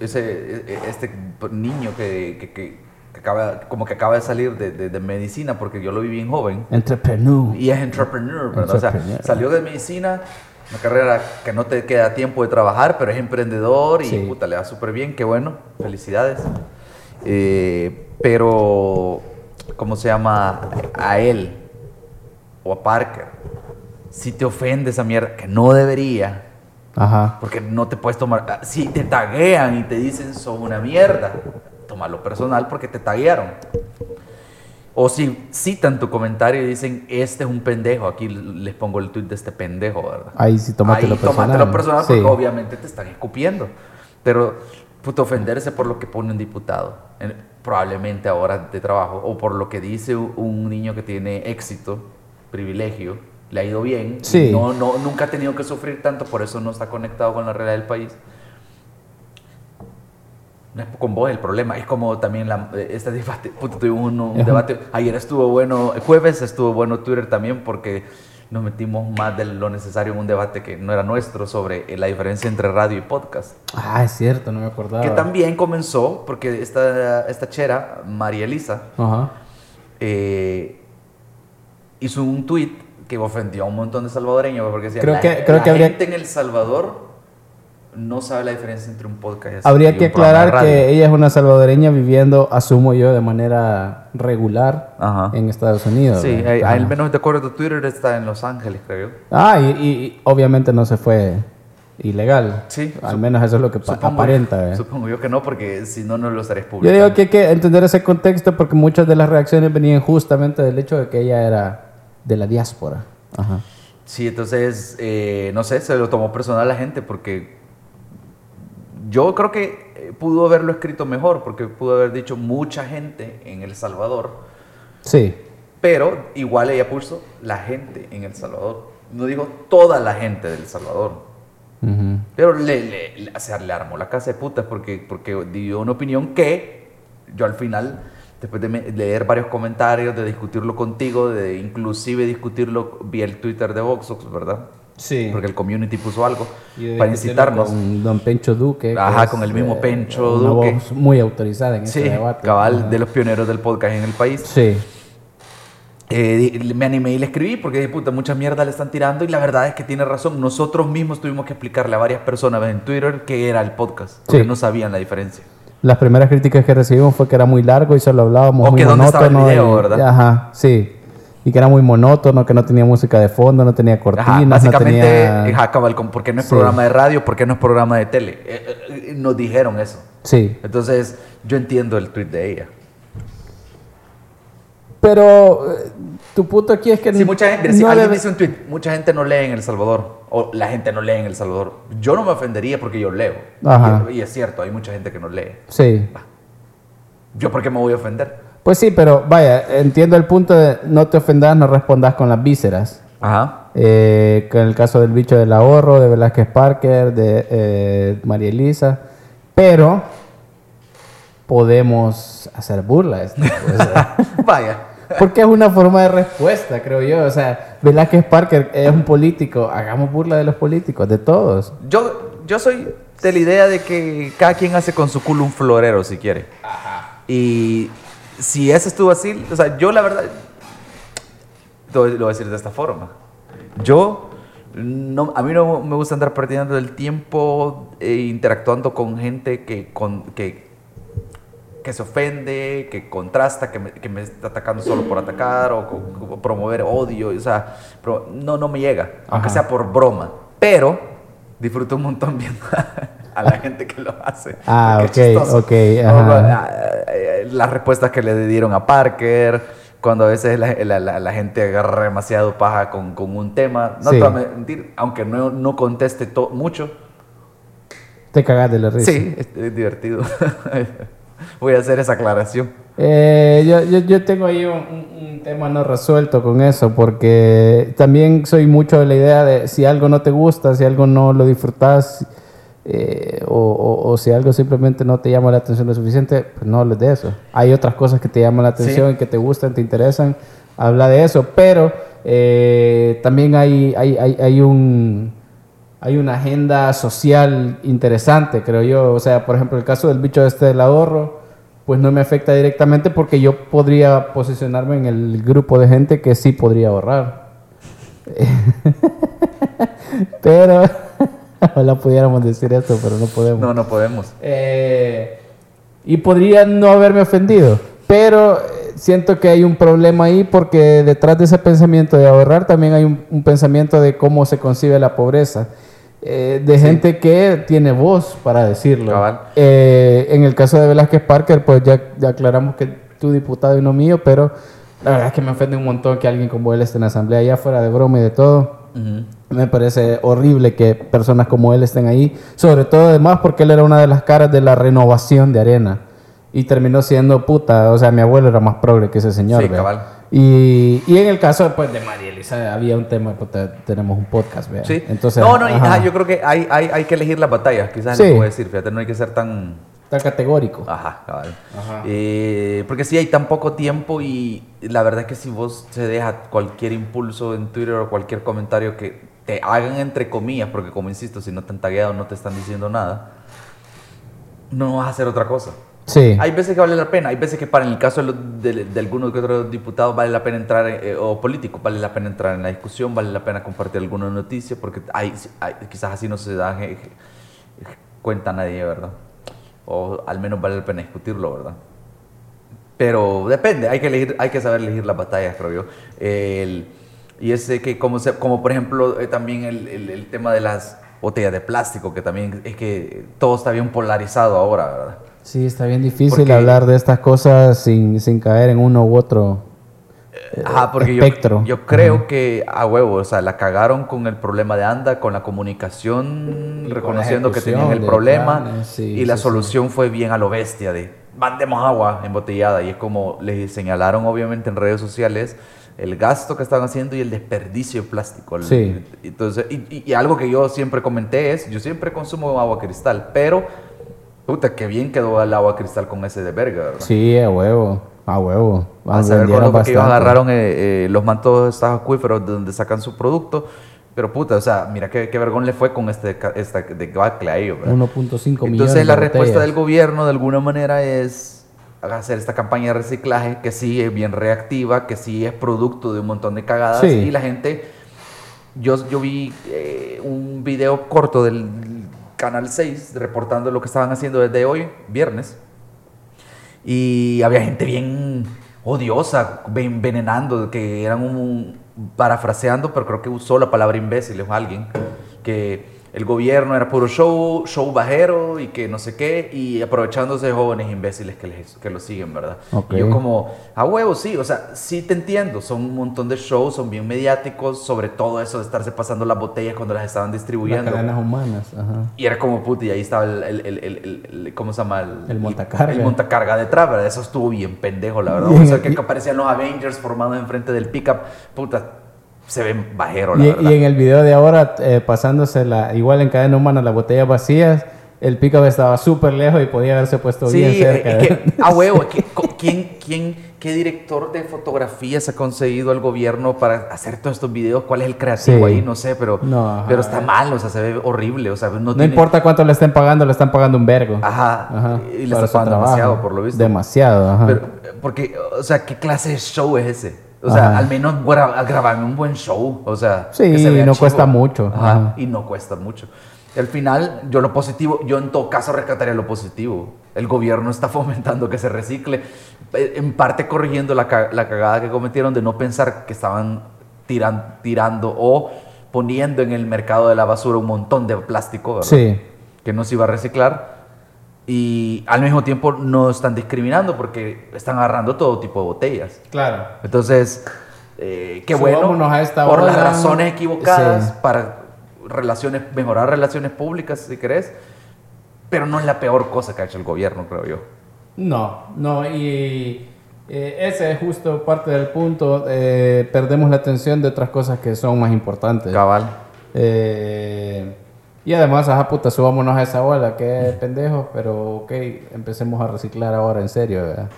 [SPEAKER 2] ese este niño que, que- que- que acaba como que acaba de salir de, de- de medicina porque yo lo vi bien joven
[SPEAKER 1] Entrepreneur.
[SPEAKER 2] y es entrepreneur, ¿verdad? O sea, salió de medicina, una carrera que no te queda tiempo de trabajar, pero es emprendedor y
[SPEAKER 1] Sí.
[SPEAKER 2] puta, le va súper bien, qué bueno, felicidades. Eh, pero, ¿cómo se llama? A él o a Parker, si te ofende esa mierda, que no debería,
[SPEAKER 1] Ajá.
[SPEAKER 2] porque no te puedes tomar. ah, Si te taguean y te dicen sos una mierda, tómalo personal porque te taguearon. O si citan tu comentario y dicen, este es un pendejo, aquí les pongo el tweet de este pendejo, ¿verdad?
[SPEAKER 1] Ahí sí tómatelo
[SPEAKER 2] Ahí
[SPEAKER 1] personal.
[SPEAKER 2] tómatelo personal porque
[SPEAKER 1] Sí.
[SPEAKER 2] obviamente te están escupiendo. Pero, puto, ofenderse por lo que pone un diputado, en- probablemente ahora de trabajo, o por lo que dice un niño que tiene éxito, privilegio, le ha ido bien,
[SPEAKER 1] Sí.
[SPEAKER 2] no, no, nunca ha tenido que sufrir tanto, por eso no está conectado con la realidad del país. No es con vos el problema, es como también la, este debate, puto, tuvimos un
[SPEAKER 1] Ajá.
[SPEAKER 2] debate, ayer estuvo bueno, jueves estuvo bueno Twitter también porque nos metimos más de lo necesario en un debate que no era nuestro sobre eh, la diferencia entre radio y podcast.
[SPEAKER 1] Ah, es cierto, no me acordaba.
[SPEAKER 2] Que también comenzó porque esta, esta chera, María Elisa,
[SPEAKER 1] Ajá.
[SPEAKER 2] eh, hizo un tweet que ofendió a un montón de salvadoreños porque decía,
[SPEAKER 1] Creo
[SPEAKER 2] la,
[SPEAKER 1] que- creo
[SPEAKER 2] la
[SPEAKER 1] que habría-
[SPEAKER 2] gente en El Salvador no sabe la diferencia entre un podcast y
[SPEAKER 1] Habría que aclarar
[SPEAKER 2] radio".
[SPEAKER 1] que ella es una salvadoreña viviendo, asumo yo, de manera regular
[SPEAKER 2] Ajá.
[SPEAKER 1] en Estados Unidos.
[SPEAKER 2] Sí, eh, al menos de acuerdo a Twitter está en Los Ángeles, creo.
[SPEAKER 1] Ah, y, y- y obviamente no se fue ilegal.
[SPEAKER 2] Sí,
[SPEAKER 1] Al menos eso es lo que
[SPEAKER 2] Supongo,
[SPEAKER 1] aparenta. ¿verdad?
[SPEAKER 2] supongo yo que no, porque si no, no lo estaréis
[SPEAKER 1] Yo
[SPEAKER 2] publicando.
[SPEAKER 1] digo que hay que entender ese contexto porque muchas de las reacciones venían justamente del hecho de que ella era de la diáspora. Ajá.
[SPEAKER 2] Sí, entonces, eh, no sé, se lo tomó personal la gente porque yo creo que eh, pudo haberlo escrito mejor, porque pudo haber dicho mucha gente en El Salvador,
[SPEAKER 1] Sí.
[SPEAKER 2] pero igual ella puso la gente en El Salvador. No digo toda la gente del Salvador.
[SPEAKER 1] Ujú.
[SPEAKER 2] Pero le, le, le- o sea, le armó la casa de putas porque, porque dio una opinión que yo al final, después de leer varios comentarios, de discutirlo contigo, de inclusive discutirlo vía el Twitter de Voxox, ¿verdad?
[SPEAKER 1] Sí.
[SPEAKER 2] Porque el community puso algo para incitarnos.
[SPEAKER 1] Con don Pencho Duque. que
[SPEAKER 2] Ajá, con el mismo
[SPEAKER 1] eh,
[SPEAKER 2] Pencho
[SPEAKER 1] una
[SPEAKER 2] Duque.
[SPEAKER 1] voz muy autorizada en
[SPEAKER 2] Sí,
[SPEAKER 1] este debate.
[SPEAKER 2] cabal,
[SPEAKER 1] Ajá.
[SPEAKER 2] de los pioneros del podcast en el país.
[SPEAKER 1] Sí.
[SPEAKER 2] eh, me animé y le escribí porque dije, puta, mucha mierda le están tirando y la verdad es que tiene razón. Nosotros mismos tuvimos que explicarle a varias personas en Twitter qué era el podcast, porque
[SPEAKER 1] Sí.
[SPEAKER 2] no sabían la diferencia.
[SPEAKER 1] Las primeras críticas que recibimos fue que era muy largo y solo hablábamos
[SPEAKER 2] O
[SPEAKER 1] muy
[SPEAKER 2] que dónde estaba el
[SPEAKER 1] monótono.
[SPEAKER 2] video,
[SPEAKER 1] y-
[SPEAKER 2] ¿verdad?
[SPEAKER 1] Ajá, sí. Y que era muy monótono, que no tenía música de fondo, no tenía cortinas,
[SPEAKER 2] Ajá, básicamente,
[SPEAKER 1] no tenía...
[SPEAKER 2] ajá, cabal, ¿por qué no es
[SPEAKER 1] Sí.
[SPEAKER 2] programa de radio? ¿Por qué no es programa de tele? Eh, eh, eh, nos dijeron eso.
[SPEAKER 1] Sí.
[SPEAKER 2] Entonces, yo entiendo el tweet de ella.
[SPEAKER 1] Pero eh, tu punto aquí es que
[SPEAKER 2] Si mucha gente, si
[SPEAKER 1] no
[SPEAKER 2] alguien
[SPEAKER 1] debe-
[SPEAKER 2] dice un tweet, mucha gente no lee en El Salvador, o la gente no lee en El Salvador, yo no me ofendería porque yo leo.
[SPEAKER 1] Ajá.
[SPEAKER 2] Y, y es cierto, hay mucha gente que no lee.
[SPEAKER 1] Sí.
[SPEAKER 2] ¿Yo por qué me voy a ofender?
[SPEAKER 1] Pues sí, pero vaya, entiendo el punto de no te ofendas, no respondas con las vísceras.
[SPEAKER 2] Ajá.
[SPEAKER 1] Eh, con el caso del bicho del ahorro, de Velázquez Parker, de eh, María Elisa. Pero podemos hacer burla de esto. o sea,
[SPEAKER 2] Vaya.
[SPEAKER 1] porque es una forma de respuesta, creo yo. O sea, Velázquez Parker es un político. Hagamos burla de los políticos, de todos.
[SPEAKER 2] Yo, yo soy de la idea de que cada quien hace con su culo un florero si quiere. Y si eso estuvo así, o sea, yo la verdad, lo voy a decir de esta forma. Yo, no, a mí no me gusta andar perdiendo el tiempo eh, interactuando con gente que, con, que, que se ofende, que contrasta, que me, que me está atacando solo por atacar o, promover odio. O sea, no, no me llega, aunque sea por broma. Pero disfruto un montón viendo a la gente que lo hace. (laughs)
[SPEAKER 1] Ah, ok,
[SPEAKER 2] chistoso.
[SPEAKER 1] ok, ajá.
[SPEAKER 2] ah, eh, Las respuestas que le dieron a Parker, cuando a veces la, la- la- la gente agarra demasiado paja con, con un tema. No
[SPEAKER 1] Sí.
[SPEAKER 2] te voy a mentir, aunque no, no conteste to- mucho,
[SPEAKER 1] Te cagas de la risa.
[SPEAKER 2] sí, es, es divertido. (laughs) Voy a hacer esa aclaración.
[SPEAKER 1] Eh, yo, yo, yo tengo ahí un, un- un tema no resuelto con eso, porque también soy mucho de la idea de si algo no te gusta, si algo no lo disfrutas, eh, o, o- o si algo simplemente no te llama la atención lo suficiente, pues no hables de eso. Hay otras cosas que te llaman la atención y que te gustan, te interesan, habla de eso, pero eh, también hay, hay, hay, hay un hay una agenda social interesante, creo yo. O sea, por ejemplo, el caso del bicho este del ahorro, pues no me afecta directamente porque yo podría posicionarme en el grupo de gente que sí podría ahorrar. (laughs) pero, (laughs) (laughs) ojalá pudiéramos decir esto, pero no podemos.
[SPEAKER 2] No, no podemos.
[SPEAKER 1] Eh, y podría no haberme ofendido, pero eh, siento que hay un problema ahí porque detrás de ese pensamiento de ahorrar también hay un, un pensamiento de cómo se concibe la pobreza. eh, de gente que tiene voz para decirlo. Eh, en el caso de Velázquez Parker, pues ya, ya aclaramos que tu diputado y no mío, pero la verdad es que me ofende un montón que alguien como él esté en la asamblea, ya fuera de broma y de todo. Me parece horrible que personas como él estén ahí, sobre todo además porque él era una de las caras de la renovación de Arena y terminó siendo puta, o sea, mi abuelo era más progre que ese señor.
[SPEAKER 2] Sí, cabal.
[SPEAKER 1] Y, y en el caso pues, de María Elisa había un tema, puta, tenemos un podcast, ¿ve?
[SPEAKER 2] Sí.
[SPEAKER 1] Entonces,
[SPEAKER 2] no, no,
[SPEAKER 1] ajá,
[SPEAKER 2] yo creo que hay, hay, hay que elegir las batallas. Quizás
[SPEAKER 1] Sí.
[SPEAKER 2] no puedo decir, fíjate, no hay que ser tan.
[SPEAKER 1] está categórico.
[SPEAKER 2] Ajá, cabal.
[SPEAKER 1] Ajá.
[SPEAKER 2] Eh, porque sí hay tan poco tiempo y la verdad es que si vos se deja cualquier impulso en Twitter o cualquier comentario que te hagan entre comillas, porque como insisto, si no te han tagueado no te están diciendo nada, no vas a hacer otra cosa.
[SPEAKER 1] Sí.
[SPEAKER 2] Hay veces que vale la pena, hay veces que para en el caso de, los- de, de algunos que otros diputados vale la pena entrar, eh, o políticos, vale la pena entrar en la discusión, vale la pena compartir alguna noticia, porque hay, hay- quizás así no se da je- je- cuenta nadie, ¿verdad? O al menos vale la pena discutirlo, ¿verdad? Pero depende, hay que, elegir, hay que saber elegir las batallas, creo yo. El- y ese que, como, se, como por ejemplo, eh, también el, el- el tema de las botellas de plástico, que también es que todo está bien polarizado ahora, ¿verdad?
[SPEAKER 1] Sí, está bien difícil
[SPEAKER 2] Porque-
[SPEAKER 1] hablar de estas cosas sin, sin caer en uno u otro
[SPEAKER 2] Ajá, porque yo,
[SPEAKER 1] espectro.
[SPEAKER 2] yo creo que a huevo, o sea, la cagaron con el problema de ANDA, con la comunicación,
[SPEAKER 1] Y
[SPEAKER 2] reconociendo
[SPEAKER 1] la
[SPEAKER 2] que tenían el problema
[SPEAKER 1] planes, sí,
[SPEAKER 2] y la
[SPEAKER 1] sí,
[SPEAKER 2] solución fue bien a lo bestia de mandemos agua embotellada y es como les señalaron obviamente en redes sociales el gasto que estaban haciendo y el desperdicio de plástico.
[SPEAKER 1] Sí.
[SPEAKER 2] Entonces, y, y- algo que yo siempre comenté es, yo siempre consumo agua cristal, pero puta, qué bien quedó el agua cristal con ese de verga, ¿verdad?
[SPEAKER 1] Sí, a huevo, a huevo.
[SPEAKER 2] A saber
[SPEAKER 1] Vendieron
[SPEAKER 2] cuándo que ellos agarraron eh, eh, los mantos de estos acuíferos de donde sacan su producto. Pero puta, o sea, mira qué, qué vergón le fue con este esta de Bacle a ellos. ¿verdad?
[SPEAKER 1] 1.5 millones
[SPEAKER 2] Entonces la
[SPEAKER 1] de
[SPEAKER 2] respuesta
[SPEAKER 1] botellas.
[SPEAKER 2] del gobierno de alguna manera es hacer esta campaña de reciclaje que sí es bien reactiva, que sí es producto de un montón de cagadas
[SPEAKER 1] Sí.
[SPEAKER 2] y la gente... Yo, yo vi eh, un video corto del Canal 6 reportando lo que estaban haciendo desde hoy, viernes, y había gente bien odiosa, envenenando, que eran un, parafraseando, pero creo que usó la palabra imbécil o alguien, que el gobierno era puro show, show bajero y que no sé qué, y aprovechándose de jóvenes imbéciles que, les, que lo siguen, ¿verdad?
[SPEAKER 1] Ok.
[SPEAKER 2] Y yo como, a huevo, sí, o sea, sí te entiendo, son un montón de shows, son bien mediáticos, sobre todo eso de estarse pasando las botellas cuando las estaban
[SPEAKER 1] Las
[SPEAKER 2] distribuyendo.
[SPEAKER 1] cadenas humanas, ajá.
[SPEAKER 2] Y era como puta, y ahí estaba el, el, el, el- ¿cómo se llama? El,
[SPEAKER 1] montacarga.
[SPEAKER 2] El montacarga detrás, ¿verdad? Eso estuvo bien pendejo, la verdad. O sea, que (laughs) aparecían los Avengers formados enfrente del pickup, puta, se ven bajero, la
[SPEAKER 1] Y,
[SPEAKER 2] verdad.
[SPEAKER 1] y en el video de ahora, eh, pasándose la, igual en cadena humana, las botellas vacías, el pick-up estaba súper lejos y podía haberse puesto
[SPEAKER 2] Sí,
[SPEAKER 1] bien cerca.
[SPEAKER 2] es que, a (laughs) huevo, ¿quién, quién, ¿qué director de fotografías ha conseguido al gobierno para hacer todos estos videos? ¿Cuál es el creativo
[SPEAKER 1] Sí.
[SPEAKER 2] ahí? No sé, pero,
[SPEAKER 1] No,
[SPEAKER 2] pero está mal, o sea, se ve horrible, o sea, no,
[SPEAKER 1] no
[SPEAKER 2] tiene-
[SPEAKER 1] importa cuánto le estén pagando, le están pagando un vergo.
[SPEAKER 2] Ajá,
[SPEAKER 1] Ajá,
[SPEAKER 2] y le
[SPEAKER 1] para
[SPEAKER 2] está
[SPEAKER 1] su
[SPEAKER 2] pagando demasiado, por lo visto.
[SPEAKER 1] Demasiado, ajá.
[SPEAKER 2] Pero, porque, o sea, ¿qué clase de show es ese? O sea,
[SPEAKER 1] Ajá.
[SPEAKER 2] al menos gra- grabarme un buen show. O sea,
[SPEAKER 1] Sí,
[SPEAKER 2] que se vea
[SPEAKER 1] y no cuesta mucho.
[SPEAKER 2] Ajá,
[SPEAKER 1] Ajá.
[SPEAKER 2] y no cuesta mucho. Al final, yo lo positivo, yo en todo caso rescataría lo positivo. El gobierno está (laughs) fomentando que se recicle, eh, en parte corrigiendo la, ca- la cagada que cometieron de no pensar que estaban tiran- tirando o poniendo en el mercado de la basura un montón de plástico, ¿verdad?
[SPEAKER 1] Sí.
[SPEAKER 2] que no se iba a reciclar y al mismo tiempo no están discriminando porque están agarrando todo tipo de botellas.
[SPEAKER 1] Claro.
[SPEAKER 2] Entonces, eh, qué bueno
[SPEAKER 1] Subámonos a esta
[SPEAKER 2] por las razones equivocadas
[SPEAKER 1] Sí.
[SPEAKER 2] para relaciones mejorar relaciones públicas si querés, pero no es la peor cosa que ha hecho el gobierno, creo yo.
[SPEAKER 1] No, no, y eh, ese es justo parte del punto. eh, perdemos la atención de otras cosas que son más importantes.
[SPEAKER 2] Cabal.
[SPEAKER 1] Eh, y además, ajá, puta, subámonos a esa ola, que pendejo, pero ok, empecemos a reciclar ahora en serio, ¿verdad?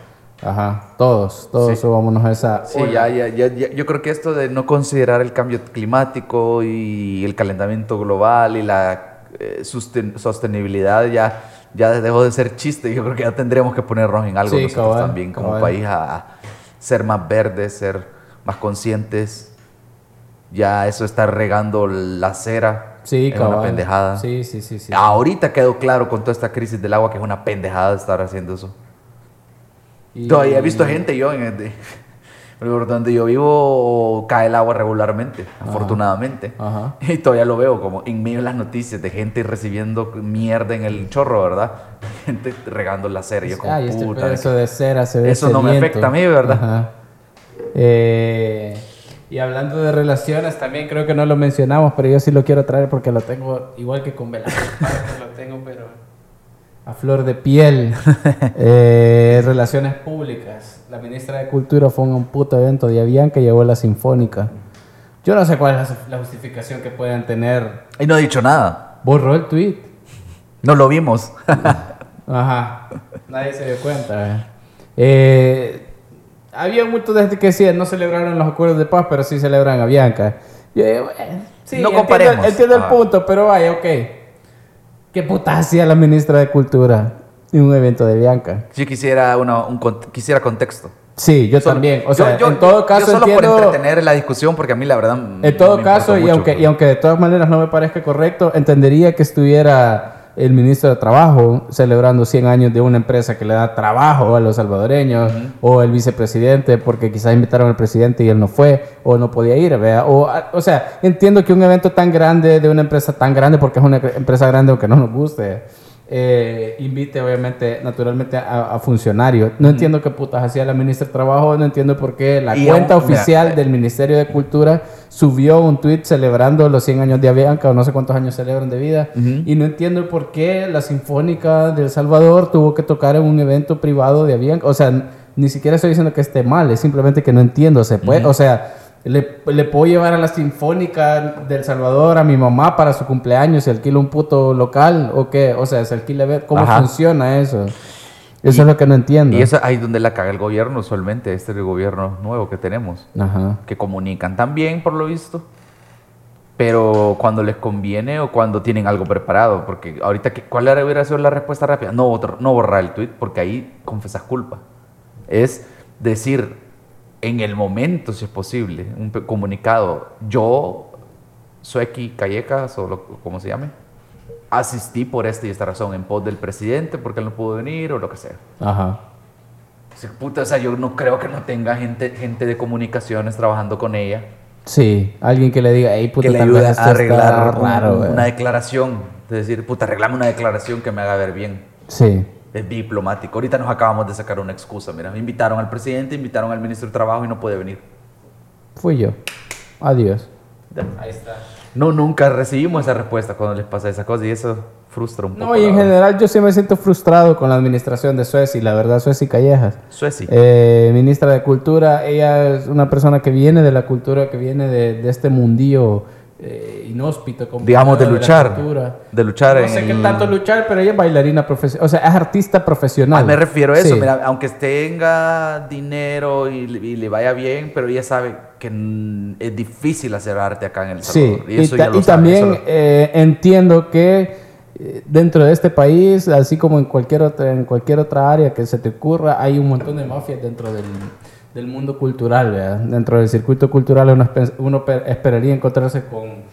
[SPEAKER 1] Ajá, todos, todos
[SPEAKER 2] Sí.
[SPEAKER 1] subámonos a esa
[SPEAKER 2] Sí,
[SPEAKER 1] ola.
[SPEAKER 2] ya, ya, ya, ya- yo creo que esto de no considerar el cambio climático y el calentamiento global y la eh, sostenibilidad ya, ya dejó de ser chiste. Yo creo que ya tendremos que ponernos en algo
[SPEAKER 1] Sí,
[SPEAKER 2] nosotros
[SPEAKER 1] cabal,
[SPEAKER 2] también como
[SPEAKER 1] cabal.
[SPEAKER 2] país a ser más verdes, ser más conscientes. Ya eso está regando la cera.
[SPEAKER 1] Sí,
[SPEAKER 2] es una pendejada.
[SPEAKER 1] Sí, sí, sí, sí.
[SPEAKER 2] Ahorita quedó claro con toda esta crisis del agua que es una pendejada estar haciendo eso.
[SPEAKER 1] Y-
[SPEAKER 2] Todavía he visto gente yo en el (laughs) por donde yo vivo cae el agua regularmente, afortunadamente.
[SPEAKER 1] Ajá. (laughs)
[SPEAKER 2] Y todavía lo veo como en medio de las noticias de gente recibiendo mierda en el chorro, ¿verdad? (laughs) Gente regando la cera. Yo como
[SPEAKER 1] este
[SPEAKER 2] puta.
[SPEAKER 1] pedazo de cera se ve
[SPEAKER 2] Eso no me afecta a mí, ¿verdad?
[SPEAKER 1] Ajá. Eh, y hablando de relaciones, también creo que no lo mencionamos, pero yo sí lo quiero traer porque lo tengo igual que con Velasco (laughs) lo tengo, pero a flor de piel. (laughs) Eh, relaciones públicas. La ministra de Cultura fue a un puto evento de Avianca y llevó la Sinfónica. Yo no sé cuál es la, la justificación que puedan tener.
[SPEAKER 2] Y no ha dicho nada.
[SPEAKER 1] Borró el tweet.
[SPEAKER 2] No lo vimos. (laughs)
[SPEAKER 1] Ajá, nadie se dio cuenta. eh. Había muchos de gente que decían no celebraron los acuerdos de paz, pero sí celebran a Bianca. Yo digo, sí,
[SPEAKER 2] No
[SPEAKER 1] entiendo-
[SPEAKER 2] comparemos.
[SPEAKER 1] Entiendo, el
[SPEAKER 2] Ajá.
[SPEAKER 1] punto, pero vaya, ok. ¿Qué puta hacía la ministra de Cultura en un evento de Bianca?
[SPEAKER 2] Yo quisiera, una, un, quisiera contexto.
[SPEAKER 1] Sí, yo
[SPEAKER 2] Solo-
[SPEAKER 1] también. O
[SPEAKER 2] yo-
[SPEAKER 1] sea,
[SPEAKER 2] yo-
[SPEAKER 1] en todo caso
[SPEAKER 2] yo solo
[SPEAKER 1] entiendo...
[SPEAKER 2] por entretener la discusión, porque a mí la verdad.
[SPEAKER 1] En todo caso, y aunque, y aunque de todas maneras no me parezca correcto, entendería que estuviera el ministro de Trabajo celebrando 100 años de una empresa que le da trabajo a los salvadoreños, o el vicepresidente, porque quizás invitaron al presidente y él no fue, o no podía ir, ¿verdad? O, a- o sea, entiendo que un evento tan grande de una empresa tan grande, porque es una empresa grande aunque no nos guste, eh, invite obviamente, naturalmente, a, a funcionarios. No entiendo qué putas hacía la ministra de Trabajo, no entiendo por qué la
[SPEAKER 2] Y
[SPEAKER 1] cuenta
[SPEAKER 2] aún- mira,
[SPEAKER 1] oficial del Ministerio de Cultura subió un tweet celebrando los 100 años de Avianca o no sé cuántos años celebran de vida.
[SPEAKER 2] Ujú.
[SPEAKER 1] Y no entiendo por qué la Sinfónica de El Salvador tuvo que tocar en un evento privado de Avianca. O sea, ni siquiera estoy diciendo que esté mal, es simplemente que no entiendo. Se puede, O sea, le, le puedo llevar a la Sinfónica del Salvador a mi mamá para su cumpleaños y alquilo un puto local o qué. O sea, se alquila cómo
[SPEAKER 2] Ajá.
[SPEAKER 1] funciona eso. Eso
[SPEAKER 2] Y-
[SPEAKER 1] es lo que no entiendo.
[SPEAKER 2] Y eso ahí donde la caga el gobierno usualmente, este es el gobierno nuevo que tenemos,
[SPEAKER 1] Ajá.
[SPEAKER 2] que comunican también por lo visto, pero cuando les conviene o cuando tienen algo preparado, porque ahorita, ¿qué- ¿cuál era- hubiera sido la respuesta rápida? No, otro- no borrar el tweet porque ahí confesas culpa. es decir en el momento, si es posible, un comunicado. Yo, Sueki Callecas, o lo, como se llame, asistí por esta y esta razón, en pos del presidente, porque él no pudo venir o lo que sea.
[SPEAKER 1] Ajá.
[SPEAKER 2] Sí, puta, o sea, yo no creo que no tenga gente, gente de comunicaciones trabajando con ella
[SPEAKER 1] Sí, alguien que le diga, hey, puta,
[SPEAKER 2] que le ayude a arreglar
[SPEAKER 1] raro,
[SPEAKER 2] un-
[SPEAKER 1] ¿verdad?".
[SPEAKER 2] una declaración. De decir, puta, arreglame una declaración que me haga ver bien.
[SPEAKER 1] Sí.
[SPEAKER 2] Es diplomático. Ahorita nos acabamos de sacar una excusa. Mira, invitaron al presidente, invitaron al ministro de Trabajo y no puede venir.
[SPEAKER 1] Fui yo. Adiós.
[SPEAKER 2] Ahí está. No, nunca recibimos esa respuesta cuando les pasa esa cosa y eso frustra un poco.
[SPEAKER 1] No, y en general yo sí me siento frustrado con la administración de Sueci, la verdad, Sueci Callejas.
[SPEAKER 2] Sueci.
[SPEAKER 1] Eh, ministra de Cultura, ella es una persona que viene de la cultura, que viene de, de este mundillo eh, inhóspito. como
[SPEAKER 2] Digamos, de luchar. De luchar
[SPEAKER 1] No
[SPEAKER 2] en
[SPEAKER 1] sé qué tanto luchar, pero ella es bailarina profesional, o sea, es artista profesional.
[SPEAKER 2] Ah, me refiero a eso,
[SPEAKER 1] Sí.
[SPEAKER 2] mira, aunque tenga dinero y, le- y le vaya bien, pero ella sabe que es difícil hacer arte acá en El
[SPEAKER 1] Sí,
[SPEAKER 2] Salvador.
[SPEAKER 1] y,
[SPEAKER 2] eso
[SPEAKER 1] ta-
[SPEAKER 2] ya lo
[SPEAKER 1] y
[SPEAKER 2] sabe,
[SPEAKER 1] también
[SPEAKER 2] eso lo-
[SPEAKER 1] eh, entiendo que eh, dentro de este país, así como en cualquier otra, en cualquier otra área que se te ocurra, hay un montón de mafias dentro del, del mundo cultural, ¿verdad? Dentro del circuito cultural uno, espe- uno pe- esperaría encontrarse con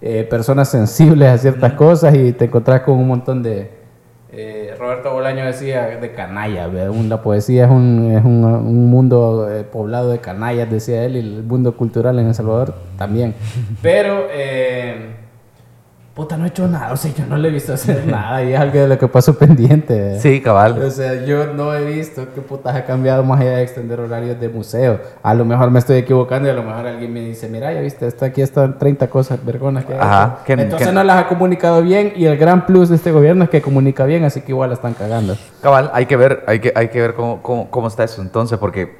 [SPEAKER 1] eh, personas sensibles a ciertas cosas y te encontrás con un montón de... eh, Roberto Bolaño decía de canalla, ¿verdad? Un- la poesía es un, es un, un mundo eh, poblado de canallas, decía él, y el mundo cultural en El Salvador también. (laughs) Pero, eh, puta, no he hecho nada, o sea, yo no le he visto hacer (laughs) nada y es algo de lo que paso pendiente. ¿verdad?
[SPEAKER 2] Sí, cabal.
[SPEAKER 1] O sea, yo no he visto qué putas ha cambiado más allá de extender horarios de museo. A lo mejor me estoy equivocando y a lo mejor alguien me dice, mira, ya viste, está aquí están 30 cosas vergonas que ha
[SPEAKER 2] Ajá,
[SPEAKER 1] hecho".
[SPEAKER 2] que-
[SPEAKER 1] Entonces
[SPEAKER 2] que-
[SPEAKER 1] no las ha comunicado bien y el gran plus de este gobierno es que comunica bien, así que igual la están cagando.
[SPEAKER 2] Cabal, hay que ver, hay que, hay que ver cómo, cómo, cómo está eso entonces, porque,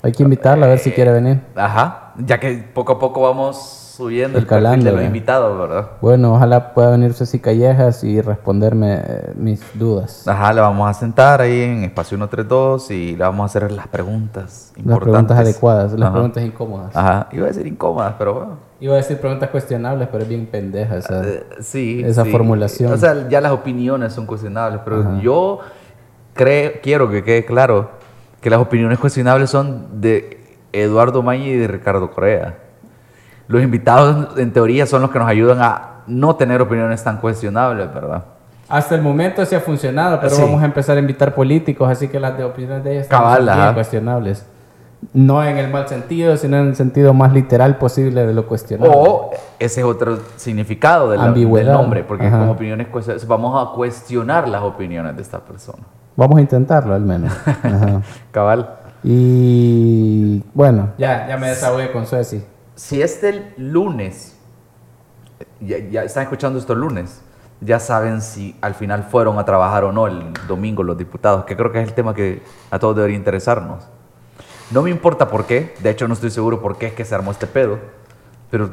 [SPEAKER 1] Hay que invitarla a ver si quiere venir.
[SPEAKER 2] ajá, ya que poco a poco vamos subiendo el perfil de los invitados, ¿verdad?
[SPEAKER 1] Bueno, ojalá pueda venir Ceci Callejas y responderme eh, mis dudas.
[SPEAKER 2] Ajá, le vamos a sentar ahí en espacio 132 y le vamos a hacer las preguntas
[SPEAKER 1] Las
[SPEAKER 2] importantes.
[SPEAKER 1] preguntas adecuadas, las
[SPEAKER 2] Ajá.
[SPEAKER 1] preguntas incómodas.
[SPEAKER 2] Ajá, iba a decir incómodas, pero bueno.
[SPEAKER 1] Iba a decir preguntas cuestionables, pero es bien pendeja esa.
[SPEAKER 2] Eh, sí.
[SPEAKER 1] esa
[SPEAKER 2] sí.
[SPEAKER 1] formulación.
[SPEAKER 2] O sea, ya las opiniones son cuestionables, pero yo creo, quiero que quede claro que las opiniones cuestionables son de Eduardo Mañi y de Ricardo Correa. Los invitados, en teoría, son los que nos ayudan a no tener opiniones tan cuestionables, ¿verdad?
[SPEAKER 1] Hasta el momento sí ha funcionado, pero
[SPEAKER 2] Sí.
[SPEAKER 1] vamos a empezar a invitar políticos, así que las de opiniones de ellos
[SPEAKER 2] Cabal,
[SPEAKER 1] son bien cuestionables. No en el mal sentido, sino en el sentido más literal posible de lo cuestionable.
[SPEAKER 2] O ese es otro significado de la- del nombre, porque
[SPEAKER 1] Ajá.
[SPEAKER 2] con opiniones cuestionables vamos a cuestionar las opiniones de esta persona.
[SPEAKER 1] Vamos a intentarlo al menos. (laughs) Ajá.
[SPEAKER 2] Cabal.
[SPEAKER 1] Y bueno, ya, ya me desahogué con Sueci.
[SPEAKER 2] Si este lunes, ya, están escuchando esto el lunes, ya saben si al final fueron a trabajar o no el domingo los diputados, que creo que es el tema que a todos debería interesarnos. No me importa por qué, de hecho no estoy seguro por qué es que se armó este pedo, pero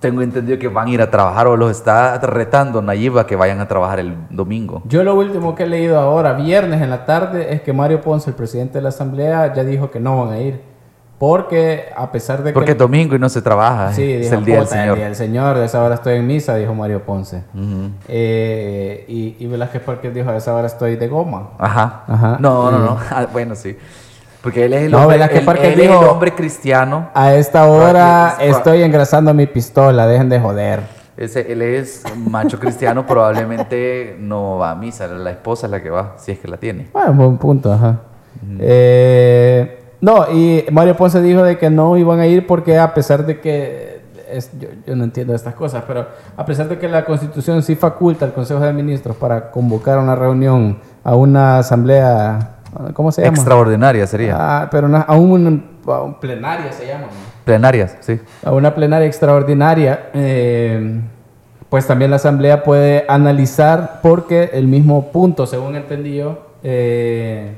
[SPEAKER 2] tengo entendido que van a ir a trabajar o los está retando Nayib a que vayan a trabajar el domingo.
[SPEAKER 1] Yo lo último que he leído ahora, viernes en la tarde, es que Mario Ponce, el presidente de la Asamblea, ya dijo que no van a ir. Porque a pesar de
[SPEAKER 2] Porque
[SPEAKER 1] que...
[SPEAKER 2] es domingo y no se trabaja,
[SPEAKER 1] Sí,
[SPEAKER 2] es
[SPEAKER 1] dijo,
[SPEAKER 2] el día del
[SPEAKER 1] "Puta,
[SPEAKER 2] Señor.
[SPEAKER 1] El día del Señor, de esa hora estoy en misa, dijo Mario Ponce.
[SPEAKER 2] Ujú.
[SPEAKER 1] Eh, y, y Velázquez Parque dijo, a esa hora estoy de goma.
[SPEAKER 2] Ajá.
[SPEAKER 1] Ajá.
[SPEAKER 2] No, no, no. Ah, bueno, sí. Porque él es el
[SPEAKER 1] No,
[SPEAKER 2] hombre,
[SPEAKER 1] ¿verdad que
[SPEAKER 2] él- es el
[SPEAKER 1] dijo-
[SPEAKER 2] hombre cristiano.
[SPEAKER 1] A esta hora
[SPEAKER 2] Parque-
[SPEAKER 1] estoy engrasando mi pistola, dejen de joder.
[SPEAKER 2] Ese, él es macho cristiano, probablemente no va a misa. La esposa es la que va, si es que la tiene.
[SPEAKER 1] Bueno, buen punto, ajá. Eh, no, y Mario Ponce dijo de que no iban a ir porque a pesar de que, es- yo, yo no entiendo estas cosas, pero a pesar de que la Constitución sí faculta al Consejo de Ministros para convocar una reunión, a una asamblea, ¿cómo se llama?
[SPEAKER 2] Extraordinaria sería.
[SPEAKER 1] Ah, pero no, a, un, a un plenaria se llama. ¿no?
[SPEAKER 2] Plenarias, sí.
[SPEAKER 1] a una plenaria extraordinaria, eh, pues también la Asamblea puede analizar porque el mismo punto, según entendí yo, eh,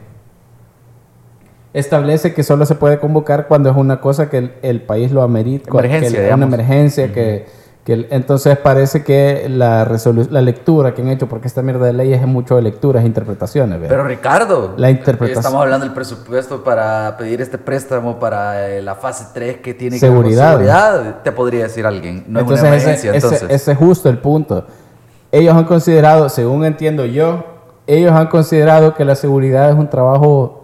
[SPEAKER 1] establece que solo se puede convocar cuando es una cosa que el, el país lo amerita,
[SPEAKER 2] Emergencia,
[SPEAKER 1] que
[SPEAKER 2] digamos.
[SPEAKER 1] una emergencia, que, que el- entonces parece que la, la lectura que han hecho, porque esta mierda de leyes es mucho de lecturas e interpretaciones, ¿verdad?
[SPEAKER 2] Pero Ricardo,
[SPEAKER 1] La interpretación.
[SPEAKER 2] estamos hablando del presupuesto para pedir este préstamo para eh, la fase 3 que tiene
[SPEAKER 1] Seguridad.
[SPEAKER 2] que seguridad, te podría decir alguien. No
[SPEAKER 1] entonces,
[SPEAKER 2] es una emergencia,
[SPEAKER 1] ese-
[SPEAKER 2] entonces.
[SPEAKER 1] ese es justo el punto. Ellos han considerado, según entiendo yo, ellos han considerado que la seguridad es un trabajo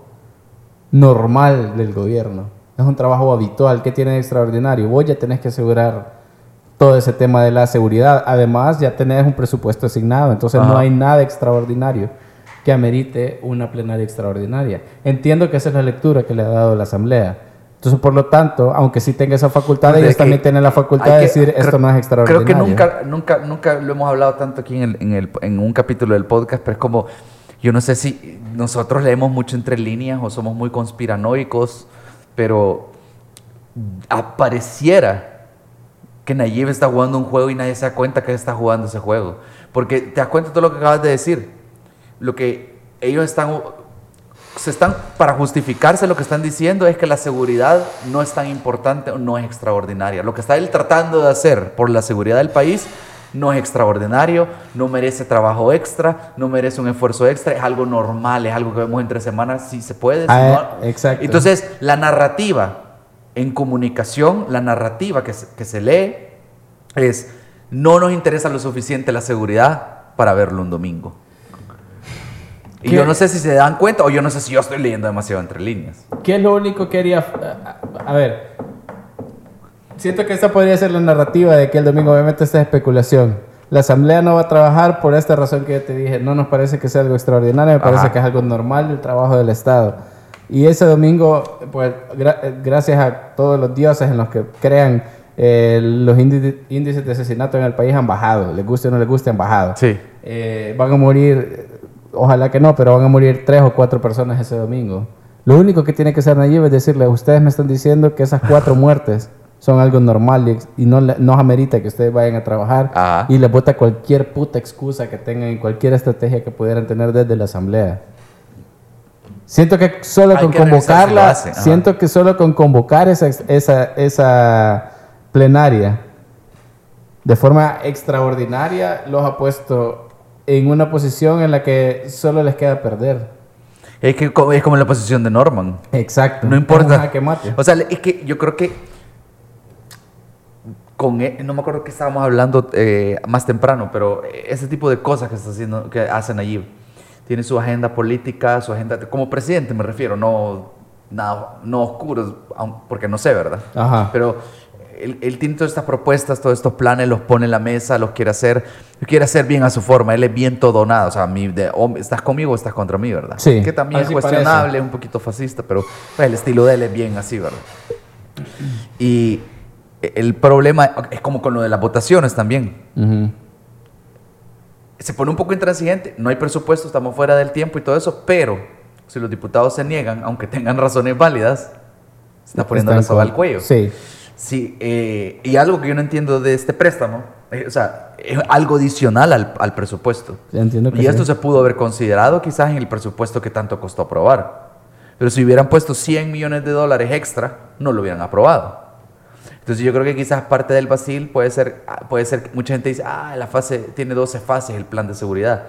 [SPEAKER 1] normal del gobierno. Es un trabajo habitual. ¿Qué tiene de extraordinario? Vos ya tenés que asegurar todo ese tema de la seguridad. Además, ya tenés un presupuesto asignado, entonces no hay nada extraordinario que amerite una plenaria extraordinaria. Entiendo que esa es la lectura que le ha dado la Asamblea. Entonces, por lo tanto, aunque sí tenga esa facultad, ellos también tienen la facultad de decir esto no es extraordinario.
[SPEAKER 2] Creo que nunca, nunca, nunca lo hemos hablado tanto aquí en, el- en, el- en un capítulo del podcast, pero es como, yo no sé si nosotros leemos mucho entre líneas o somos muy conspiranoicos, pero apareciera que Nayib está jugando un juego y nadie se da cuenta que está jugando ese juego. Porque te das cuenta de todo lo que acabas de decir. Lo que ellos están se están, para justificarse lo que están diciendo es que la seguridad no es tan importante o no es extraordinaria. Lo que está él tratando de hacer por la seguridad del país no es extraordinario, no merece trabajo extra, no merece un esfuerzo extra, es algo normal, es algo que vemos entre semanas, si se puede. si
[SPEAKER 1] Ah,
[SPEAKER 2] no-
[SPEAKER 1] exacto.
[SPEAKER 2] Entonces, la narrativa en comunicación, la narrativa que se, que se lee es, no nos interesa lo suficiente la seguridad para verlo un domingo. Y
[SPEAKER 1] ¿Qué?
[SPEAKER 2] yo no sé si se dan cuenta o yo no sé si yo estoy leyendo demasiado entre líneas.
[SPEAKER 1] ¿Qué es lo único que haría? A, a ver, siento que esta podría ser la narrativa de que el domingo, obviamente, esta es especulación. La asamblea no va a trabajar por esta razón que yo te dije. No nos parece que sea algo extraordinario, me parece
[SPEAKER 2] Ajá.
[SPEAKER 1] que es algo normal del trabajo del Estado. Y ese domingo, pues, gra- gracias a todos los dioses en los que crean, eh, los índices, índices de asesinato en el país han bajado. Les guste o no les guste, han bajado.
[SPEAKER 2] Sí.
[SPEAKER 1] Eh, van a morir, ojalá que no, pero van a morir tres o cuatro personas ese domingo. Lo único que tiene que hacer Nayib es decirle, ustedes me están diciendo que esas cuatro muertes son algo normal y, y no, no amerita que ustedes vayan a trabajar
[SPEAKER 2] Ajá.
[SPEAKER 1] y les bota cualquier puta excusa que tengan y cualquier estrategia que pudieran tener desde la asamblea. Siento que solo
[SPEAKER 2] Hay
[SPEAKER 1] con
[SPEAKER 2] que
[SPEAKER 1] convocarla, siento que solo con convocar esa, esa, esa plenaria de forma extraordinaria los ha puesto en una posición en la que solo les queda perder.
[SPEAKER 2] Es que es como la posición de Norman.
[SPEAKER 1] Exacto.
[SPEAKER 2] No importa.
[SPEAKER 1] jaque mate.
[SPEAKER 2] O sea, es que yo creo que con e- no me acuerdo que estábamos hablando eh, más temprano, pero ese tipo de cosas que está haciendo, que hacen allí, tiene su agenda política, su agenda como presidente me refiero, no nada, no oscuro, porque no sé, ¿verdad?
[SPEAKER 1] Ajá.
[SPEAKER 2] Pero él, él tiene todas estas propuestas, todos estos planes, los pone en la mesa, los quiere hacer, los quiere hacer bien a su forma. Él es bien todo nada. O sea, mi, de, o estás conmigo o estás contra mí, ¿verdad?
[SPEAKER 1] Sí,
[SPEAKER 2] Que también
[SPEAKER 1] así
[SPEAKER 2] es cuestionable, es un poquito fascista, pero pues, el estilo de él es bien así, ¿verdad? Y el problema es como con lo de las votaciones también.
[SPEAKER 1] Ujú.
[SPEAKER 2] Se pone un poco intransigente, no hay presupuesto, estamos fuera del tiempo y todo eso, pero si los diputados se niegan, aunque tengan razones válidas, se está poniendo la
[SPEAKER 1] Están
[SPEAKER 2] soga
[SPEAKER 1] con-
[SPEAKER 2] al cuello.
[SPEAKER 1] Sí.
[SPEAKER 2] Sí, eh, y algo que yo no entiendo de este préstamo, eh, o sea, es algo adicional al, al presupuesto.
[SPEAKER 1] Entiendo que
[SPEAKER 2] Y esto
[SPEAKER 1] sí.
[SPEAKER 2] se pudo haber considerado quizás en el presupuesto que tanto costó aprobar. Pero si hubieran puesto 100 millones de dólares extra, no lo hubieran aprobado. Entonces yo creo que quizás parte del vacil puede ser, puede ser que mucha gente dice, ah, la fase tiene 12 fases el plan de seguridad.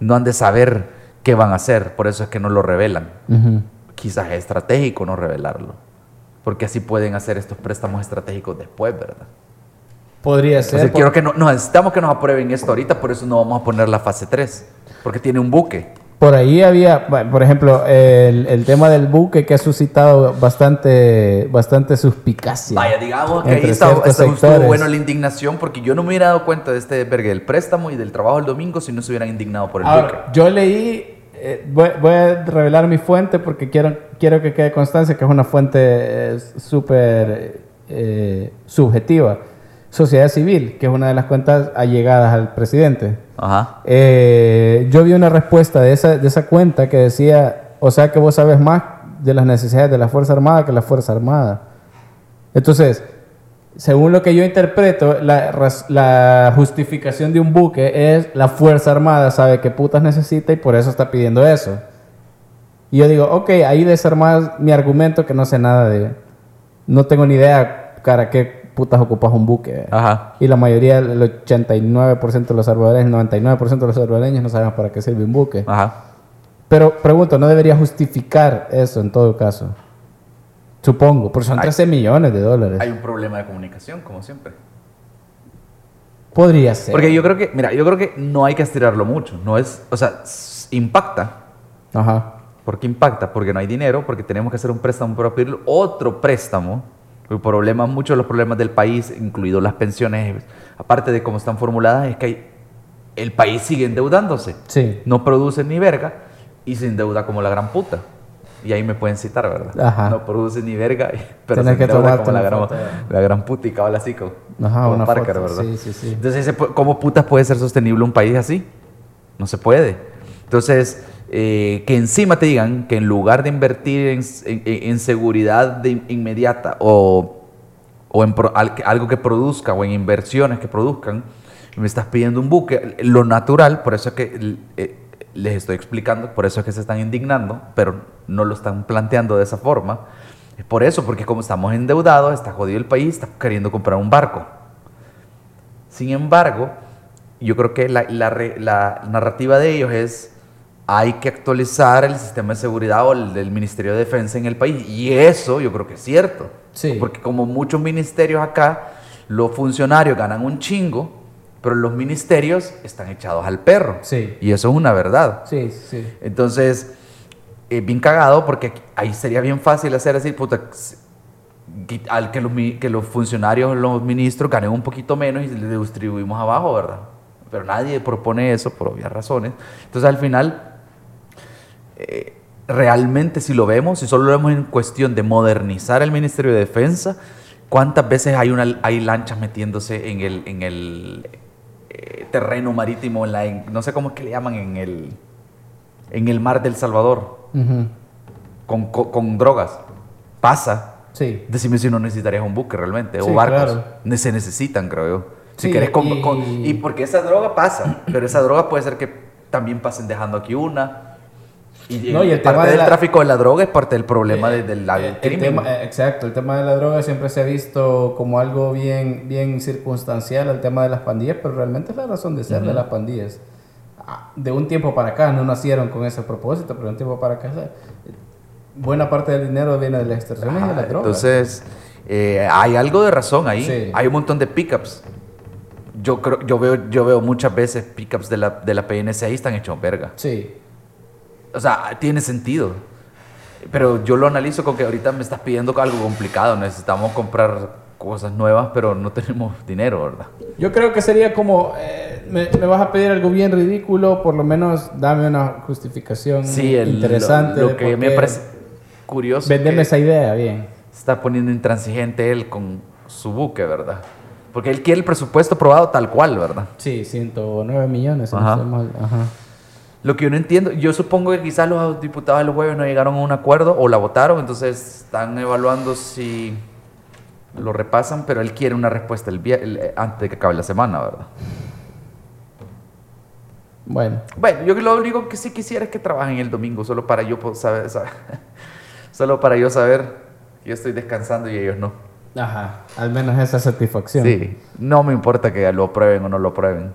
[SPEAKER 2] No han de saber qué van a hacer, por eso es que no lo revelan.
[SPEAKER 1] Ujú.
[SPEAKER 2] Quizás es estratégico no revelarlo. Porque así pueden hacer estos préstamos estratégicos después, ¿verdad?
[SPEAKER 1] Podría
[SPEAKER 2] O
[SPEAKER 1] ser.
[SPEAKER 2] sea,
[SPEAKER 1] por-
[SPEAKER 2] quiero que no, no, necesitamos que nos aprueben esto ahorita, por eso no vamos a poner la fase 3. Porque tiene un buque.
[SPEAKER 1] Por ahí había, por ejemplo, el, el tema del buque que ha suscitado bastante, bastante suspicacia.
[SPEAKER 2] Vaya, digamos que ahí está, estuvo bueno la indignación, porque yo no me hubiera dado cuenta de este vergue del préstamo y del trabajo del domingo si no se hubieran indignado por el buque.
[SPEAKER 1] Ahora, yo leí, eh, voy, voy a revelar mi fuente porque quiero, quiero que quede constancia que es una fuente eh, súper eh, subjetiva. Sociedad Civil, que es una de las cuentas allegadas al presidente.
[SPEAKER 2] Ajá.
[SPEAKER 1] Eh, yo vi una respuesta de esa, de esa cuenta que decía, o sea que vos sabes más de las necesidades de la Fuerza Armada que la Fuerza Armada. Entonces, según lo que yo interpreto, la justificación de un buque es la Fuerza Armada sabe qué putas necesita y por eso está pidiendo eso. Y yo digo, ok, ahí desarmas mi argumento que no sé nada de... No tengo ni idea, cara, qué putas ocupas un buque.
[SPEAKER 2] Ajá.
[SPEAKER 1] Y la mayoría, el 89% de los salvadoreños, 99% de los salvadoreños no sabemos para qué sirve un buque.
[SPEAKER 2] Ajá.
[SPEAKER 1] Pero pregunto, ¿no debería justificar eso en todo caso? Supongo, porque son
[SPEAKER 2] Hay-
[SPEAKER 1] 13 millones de dólares.
[SPEAKER 2] Hay un problema de comunicación, como siempre.
[SPEAKER 1] Podría ser.
[SPEAKER 2] Porque yo creo que, mira, yo creo que no hay que estirarlo mucho. No es, o sea, impacta,
[SPEAKER 1] Ajá.
[SPEAKER 2] ¿Por qué impacta? Porque no hay dinero, porque tenemos que hacer un préstamo para pedir otro préstamo. El problema, muchos de los problemas del país, incluidos las pensiones, aparte de cómo están formuladas, es que hay- el país sigue endeudándose.
[SPEAKER 1] Sí.
[SPEAKER 2] No produce ni verga y se endeuda como la gran puta. Y ahí me pueden citar, ¿verdad?
[SPEAKER 1] Ajá.
[SPEAKER 2] No produce ni verga, (laughs) pero
[SPEAKER 1] Tenés
[SPEAKER 2] se endeuda como la gran,
[SPEAKER 1] foto.
[SPEAKER 2] la gran puta y cabal así como,
[SPEAKER 1] Ajá,
[SPEAKER 2] como
[SPEAKER 1] una
[SPEAKER 2] Parker,
[SPEAKER 1] foto.
[SPEAKER 2] ¿verdad?
[SPEAKER 1] Sí, sí, sí.
[SPEAKER 2] Entonces, ¿cómo putas puede ser sostenible un país así? No se puede. Entonces, eh, que encima te digan que en lugar de invertir en, seguridad inmediata o, o en algo que produzca o en inversiones que produzcan, me estás pidiendo un buque. Lo natural, por eso es que eh, les estoy explicando, por eso es que se están indignando, pero no lo están planteando de esa forma. Es por eso, porque como estamos endeudados, está jodido el país, está queriendo comprar un barco. Sin embargo, yo creo que la, la narrativa de ellos es hay que actualizar el sistema de seguridad o el del Ministerio de Defensa en el país. Y eso yo creo que es cierto.
[SPEAKER 1] Sí.
[SPEAKER 2] Porque como muchos ministerios acá, los funcionarios ganan un chingo, pero los ministerios están echados al perro.
[SPEAKER 1] Sí.
[SPEAKER 2] Y eso es una verdad.
[SPEAKER 1] Sí, sí.
[SPEAKER 2] Entonces, eh, bien cagado porque ahí sería bien fácil hacer así, puta, al que los, que los funcionarios, los ministros ganen un poquito menos y le distribuimos abajo, ¿verdad? Pero nadie propone eso por obvias razones. Entonces, al final, eh, realmente si lo vemos, si solo lo vemos en cuestión de modernizar el Ministerio de Defensa, ¿cuántas veces hay, una, hay lanchas metiéndose en el, en el eh, terreno marítimo, en la, en- no sé cómo es que le llaman, en el, en el mar del Salvador, con, con- con drogas? Pasa.
[SPEAKER 1] Sí.
[SPEAKER 2] Decime si no necesitarías un buque realmente,
[SPEAKER 1] Sí,
[SPEAKER 2] o barcos.
[SPEAKER 1] claro.
[SPEAKER 2] Se necesitan, creo yo. Si
[SPEAKER 1] Sí,
[SPEAKER 2] querés con-
[SPEAKER 1] y-
[SPEAKER 2] con- y porque esa droga pasa, pero esa droga puede ser que también pasen dejando aquí una. Y,
[SPEAKER 1] No, y el
[SPEAKER 2] parte
[SPEAKER 1] tema de
[SPEAKER 2] del
[SPEAKER 1] la-
[SPEAKER 2] tráfico de la droga es parte del problema
[SPEAKER 1] Eh,
[SPEAKER 2] de- del del
[SPEAKER 1] el
[SPEAKER 2] crimen.
[SPEAKER 1] tema- exacto, el tema de la droga siempre se ha visto como algo bien, bien circunstancial al tema de las pandillas, pero realmente es la razón de ser de las pandillas. Ah, De un tiempo para acá, no nacieron con ese propósito, pero de un tiempo para acá, buena parte del dinero viene de las extorsiones y de las drogas.
[SPEAKER 2] Entonces, eh, hay algo de razón ahí.
[SPEAKER 1] Sí.
[SPEAKER 2] Hay un montón de pickups. Yo creo, yo veo, yo veo muchas veces pickups de la, de la PNC y están hechos verga.
[SPEAKER 1] sí,
[SPEAKER 2] O sea, tiene sentido. Pero yo lo analizo con que ahorita me estás pidiendo algo complicado. Necesitamos comprar cosas nuevas, pero no tenemos dinero, ¿verdad?
[SPEAKER 1] Yo creo que sería como, eh, me, me vas a pedir algo bien ridículo, por lo menos dame una justificación
[SPEAKER 2] Sí, el-
[SPEAKER 1] interesante.
[SPEAKER 2] lo, lo que me parece curioso.
[SPEAKER 1] Vendeme esa idea, bien.
[SPEAKER 2] se está poniendo intransigente él con su buque, ¿verdad? Porque él quiere el presupuesto aprobado tal cual, ¿verdad?
[SPEAKER 1] Sí, 109 millones.
[SPEAKER 2] Ajá.
[SPEAKER 1] Ajá.
[SPEAKER 2] Lo que yo no entiendo, yo supongo que quizás los diputados del jueves no llegaron a un acuerdo o la votaron, entonces están evaluando si lo repasan, pero él quiere una respuesta el el- eh, antes de que acabe la semana, ¿verdad?
[SPEAKER 1] Bueno,
[SPEAKER 2] Bueno, yo lo único que sí quisiera es que trabajen el domingo, solo para yo saber, (laughs) saber- solo para yo saber que yo estoy descansando y ellos no.
[SPEAKER 1] ajá, al menos esa satisfacción.
[SPEAKER 2] Sí, no me importa que lo aprueben o no lo aprueben.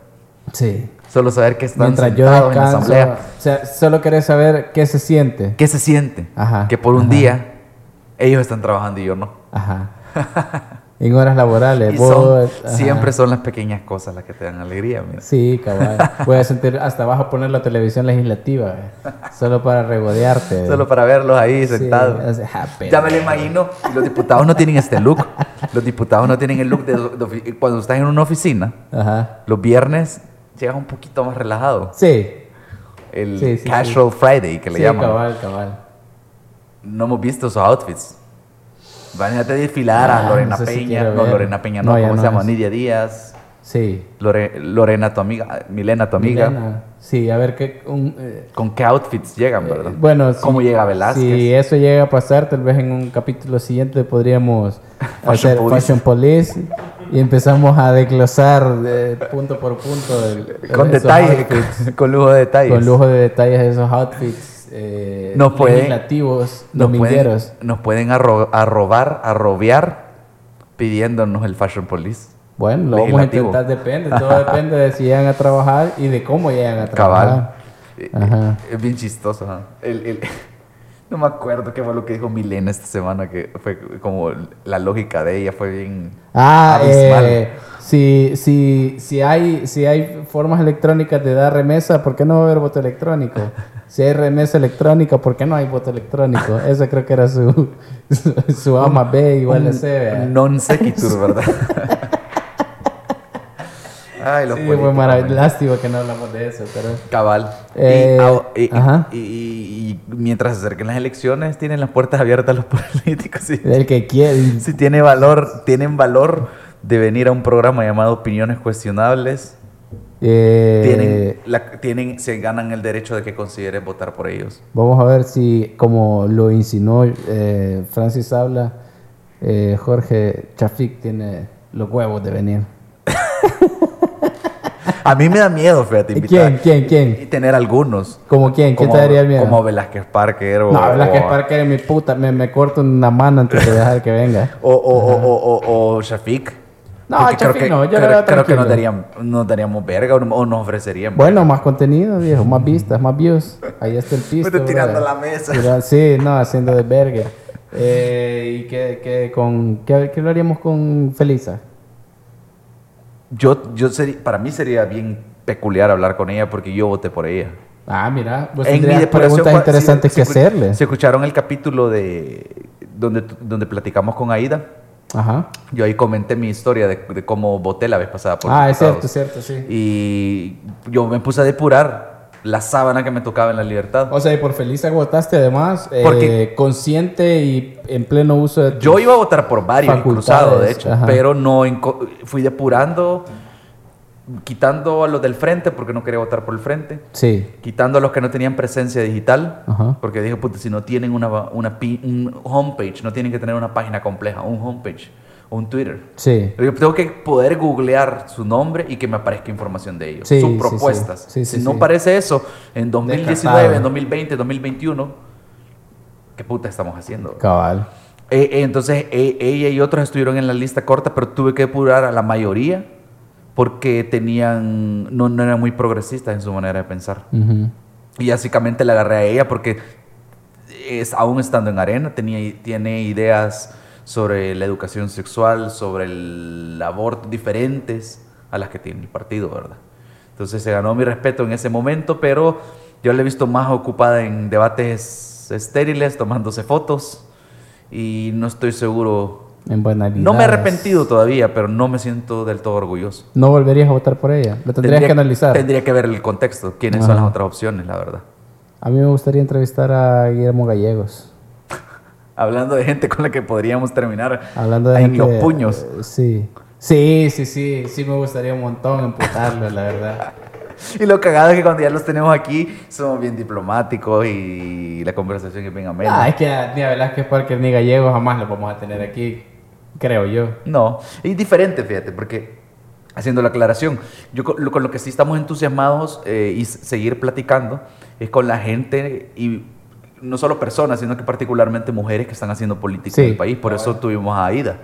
[SPEAKER 1] Sí.
[SPEAKER 2] Solo saber que están
[SPEAKER 1] Mientras yo
[SPEAKER 2] sentados en la asamblea.
[SPEAKER 1] o sea, solo querés saber qué se siente.
[SPEAKER 2] ¿Qué se siente?
[SPEAKER 1] Ajá,
[SPEAKER 2] Que por un
[SPEAKER 1] ajá.
[SPEAKER 2] día ellos están trabajando y yo no.
[SPEAKER 1] Ajá. (laughs) en horas laborales.
[SPEAKER 2] Son- siempre son las pequeñas cosas las que te dan alegría. mira.
[SPEAKER 1] Sí, cabal. (laughs) Puedes sentir, hasta vas a poner la televisión legislativa, eh, solo para regodearte.
[SPEAKER 2] Solo para verlos ahí sentados. Ya me lo imagino. los diputados no tienen este look. Los diputados no tienen el look de, cuando estás en una oficina.
[SPEAKER 1] Ajá.
[SPEAKER 2] Los viernes llegas un poquito más relajado.
[SPEAKER 1] Sí.
[SPEAKER 2] El
[SPEAKER 1] Sí, sí,
[SPEAKER 2] casual Friday que le
[SPEAKER 1] sí,
[SPEAKER 2] llaman.
[SPEAKER 1] cabal, cabal.
[SPEAKER 2] No hemos visto esos outfits. Van a desfilar a
[SPEAKER 1] Ah,
[SPEAKER 2] Lorena
[SPEAKER 1] no sé si
[SPEAKER 2] Peña.
[SPEAKER 1] quiero
[SPEAKER 2] no. Lorena Peña no.
[SPEAKER 1] No,
[SPEAKER 2] ¿Cómo
[SPEAKER 1] no
[SPEAKER 2] se llama? Nidia Díaz.
[SPEAKER 1] Sí.
[SPEAKER 2] Lore- Lorena, tu amiga. Milena, tu amiga.
[SPEAKER 1] Milena. Sí, a ver qué. un, eh,
[SPEAKER 2] ¿Con qué outfits llegan, verdad?
[SPEAKER 1] Bueno,
[SPEAKER 2] ¿Cómo
[SPEAKER 1] si-
[SPEAKER 2] llega Velázquez?
[SPEAKER 1] Si eso llega a pasar, tal vez en un capítulo siguiente podríamos (laughs)
[SPEAKER 2] Fashion
[SPEAKER 1] hacer
[SPEAKER 2] Police.
[SPEAKER 1] Fashion Police y empezamos a desglosar eh, punto por punto el-
[SPEAKER 2] con detalles,
[SPEAKER 1] outfits, (laughs)
[SPEAKER 2] con lujo de detalles.
[SPEAKER 1] con lujo de detalles de esos outfits eh,
[SPEAKER 2] Nos pueden-
[SPEAKER 1] legislativos,
[SPEAKER 2] nos
[SPEAKER 1] domingueros.
[SPEAKER 2] pueden, nos pueden arro- arrobar, arrobear pidiéndonos el Fashion Police.
[SPEAKER 1] Bueno, lo vamos a intentar, depende, todo depende de si llegan a trabajar y de cómo llegan a
[SPEAKER 2] Cabal.
[SPEAKER 1] trabajar.
[SPEAKER 2] Eh,
[SPEAKER 1] Ajá.
[SPEAKER 2] Es bien chistoso. ajá. El- el- no me acuerdo qué fue lo que dijo Milena esta semana, que fue como la lógica de ella fue bien
[SPEAKER 1] Ah,
[SPEAKER 2] abismal.
[SPEAKER 1] eh, Si, si, si, hay, si hay formas electrónicas de dar remesa, ¿por qué no va a haber voto electrónico? Si hay remesa electrónica, ¿por qué no hay voto electrónico? Esa creo que era (laughs) su, su, A más B igual a C.
[SPEAKER 2] Non sequitur, ¿verdad? (laughs)
[SPEAKER 1] Ay, los sí, fue maravilloso. Lástima que no hablamos de eso, pero...
[SPEAKER 2] Cabal.
[SPEAKER 1] Eh,
[SPEAKER 2] y, y, mientras se acerquen las elecciones, tienen las puertas abiertas los (laughs) políticos.
[SPEAKER 1] El que quiere.
[SPEAKER 2] Si tiene valor, tienen valor de venir a un programa llamado Opiniones Cuestionables. Eh, tienen, la, tienen, se ganan el derecho de que consideres votar por ellos.
[SPEAKER 1] Vamos a ver si, como lo insinuó eh, Francis Habla, eh, Jorge Chafik tiene los huevos de venir.
[SPEAKER 2] A mí me da miedo, fíjate,
[SPEAKER 1] invitar. ¿Quién, quién, quién?
[SPEAKER 2] Y tener algunos.
[SPEAKER 1] ¿Como quién? ¿Quién te daría miedo?
[SPEAKER 2] Como Velázquez Parker o...
[SPEAKER 1] No, Velázquez Parker es mi puta. Me, me corto una mano antes de dejar que venga. (laughs)
[SPEAKER 2] o, o, o, o, o Shafik.
[SPEAKER 1] No, creo que, no, yo
[SPEAKER 2] creo, creo que nos daríamos, nos daríamos verga o nos ofrecerían.
[SPEAKER 1] Bueno, más contenido, viejo, más vistas, más views. Ahí está el piso. (laughs)
[SPEAKER 2] Estoy tirando la mesa.
[SPEAKER 1] sí, no, haciendo de verga. Eh, ¿Y qué, qué, con, qué, qué lo haríamos con Felisa?
[SPEAKER 2] Yo, yo sería, para mí sería bien peculiar hablar con ella porque yo voté por ella.
[SPEAKER 1] Ah, mira, pues en mi preguntas interesantes que hacerle.
[SPEAKER 2] Se escucharon el capítulo de donde, donde platicamos con Aida
[SPEAKER 1] Ajá.
[SPEAKER 2] Yo ahí comenté mi historia de, cómo voté la vez pasada
[SPEAKER 1] por Ah, es cierto, es cierto, sí.
[SPEAKER 2] Y yo me puse a depurar la sábana que me tocaba en la libertad.
[SPEAKER 1] O sea, y por feliz votaste además, eh, consciente y en pleno uso de
[SPEAKER 2] Yo iba a votar por varios, cruzado, de hecho, pero no fui depurando quitando a los del frente porque no quería votar por el frente.
[SPEAKER 1] Sí.
[SPEAKER 2] Quitando a los que no tenían presencia digital. Porque dije, puta, si no tienen una, una un homepage, no tienen que tener una página compleja, un homepage o un Twitter.
[SPEAKER 1] Sí.
[SPEAKER 2] Yo tengo que poder googlear su nombre y que me aparezca información de ellos. sus propuestas. si no parece eso, en 2019, en 2020, 2021, ¿qué puta estamos haciendo?
[SPEAKER 1] Cabal.
[SPEAKER 2] Eh, eh, entonces, eh, ella y otros estuvieron en la lista corta, pero tuve que depurar a la mayoría porque tenían, no, no eran muy progresistas en su manera de pensar. Y básicamente le agarré a ella porque es, aún estando en arena tenía, tiene ideas sobre la educación sexual, sobre el aborto diferentes a las que tiene el partido, ¿verdad? Entonces se ganó mi respeto en ese momento, pero yo la he visto más ocupada en debates estériles, tomándose fotos, y no estoy seguro no me he arrepentido todavía, pero no me siento del todo orgulloso.
[SPEAKER 1] ¿No volverías a votar por ella? Lo tendrías que analizar.
[SPEAKER 2] Tendría que ver el contexto, quiénes son las otras opciones, la verdad.
[SPEAKER 1] A mí me gustaría entrevistar a Guillermo Gallegos.
[SPEAKER 2] Hablando de gente con la que podríamos terminar
[SPEAKER 1] Hablando de
[SPEAKER 2] en los puños.
[SPEAKER 1] sí. Sí, sí, sí. Sí me gustaría un montón empujarlo, la verdad. (laughs)
[SPEAKER 2] Y lo cagado es que cuando ya los tenemos aquí, somos bien diplomáticos y la conversación es bien amena.
[SPEAKER 1] Ah, es que ni a Velázquez Parker ni Gallegos jamás lo vamos a tener aquí creo yo.
[SPEAKER 2] No, es diferente, fíjate, porque haciendo la aclaración, yo con lo, que sí estamos entusiasmados eh, y seguir platicando es con la gente y no solo personas, sino que particularmente mujeres que están haciendo política en el país. Por eso tuvimos a Aida.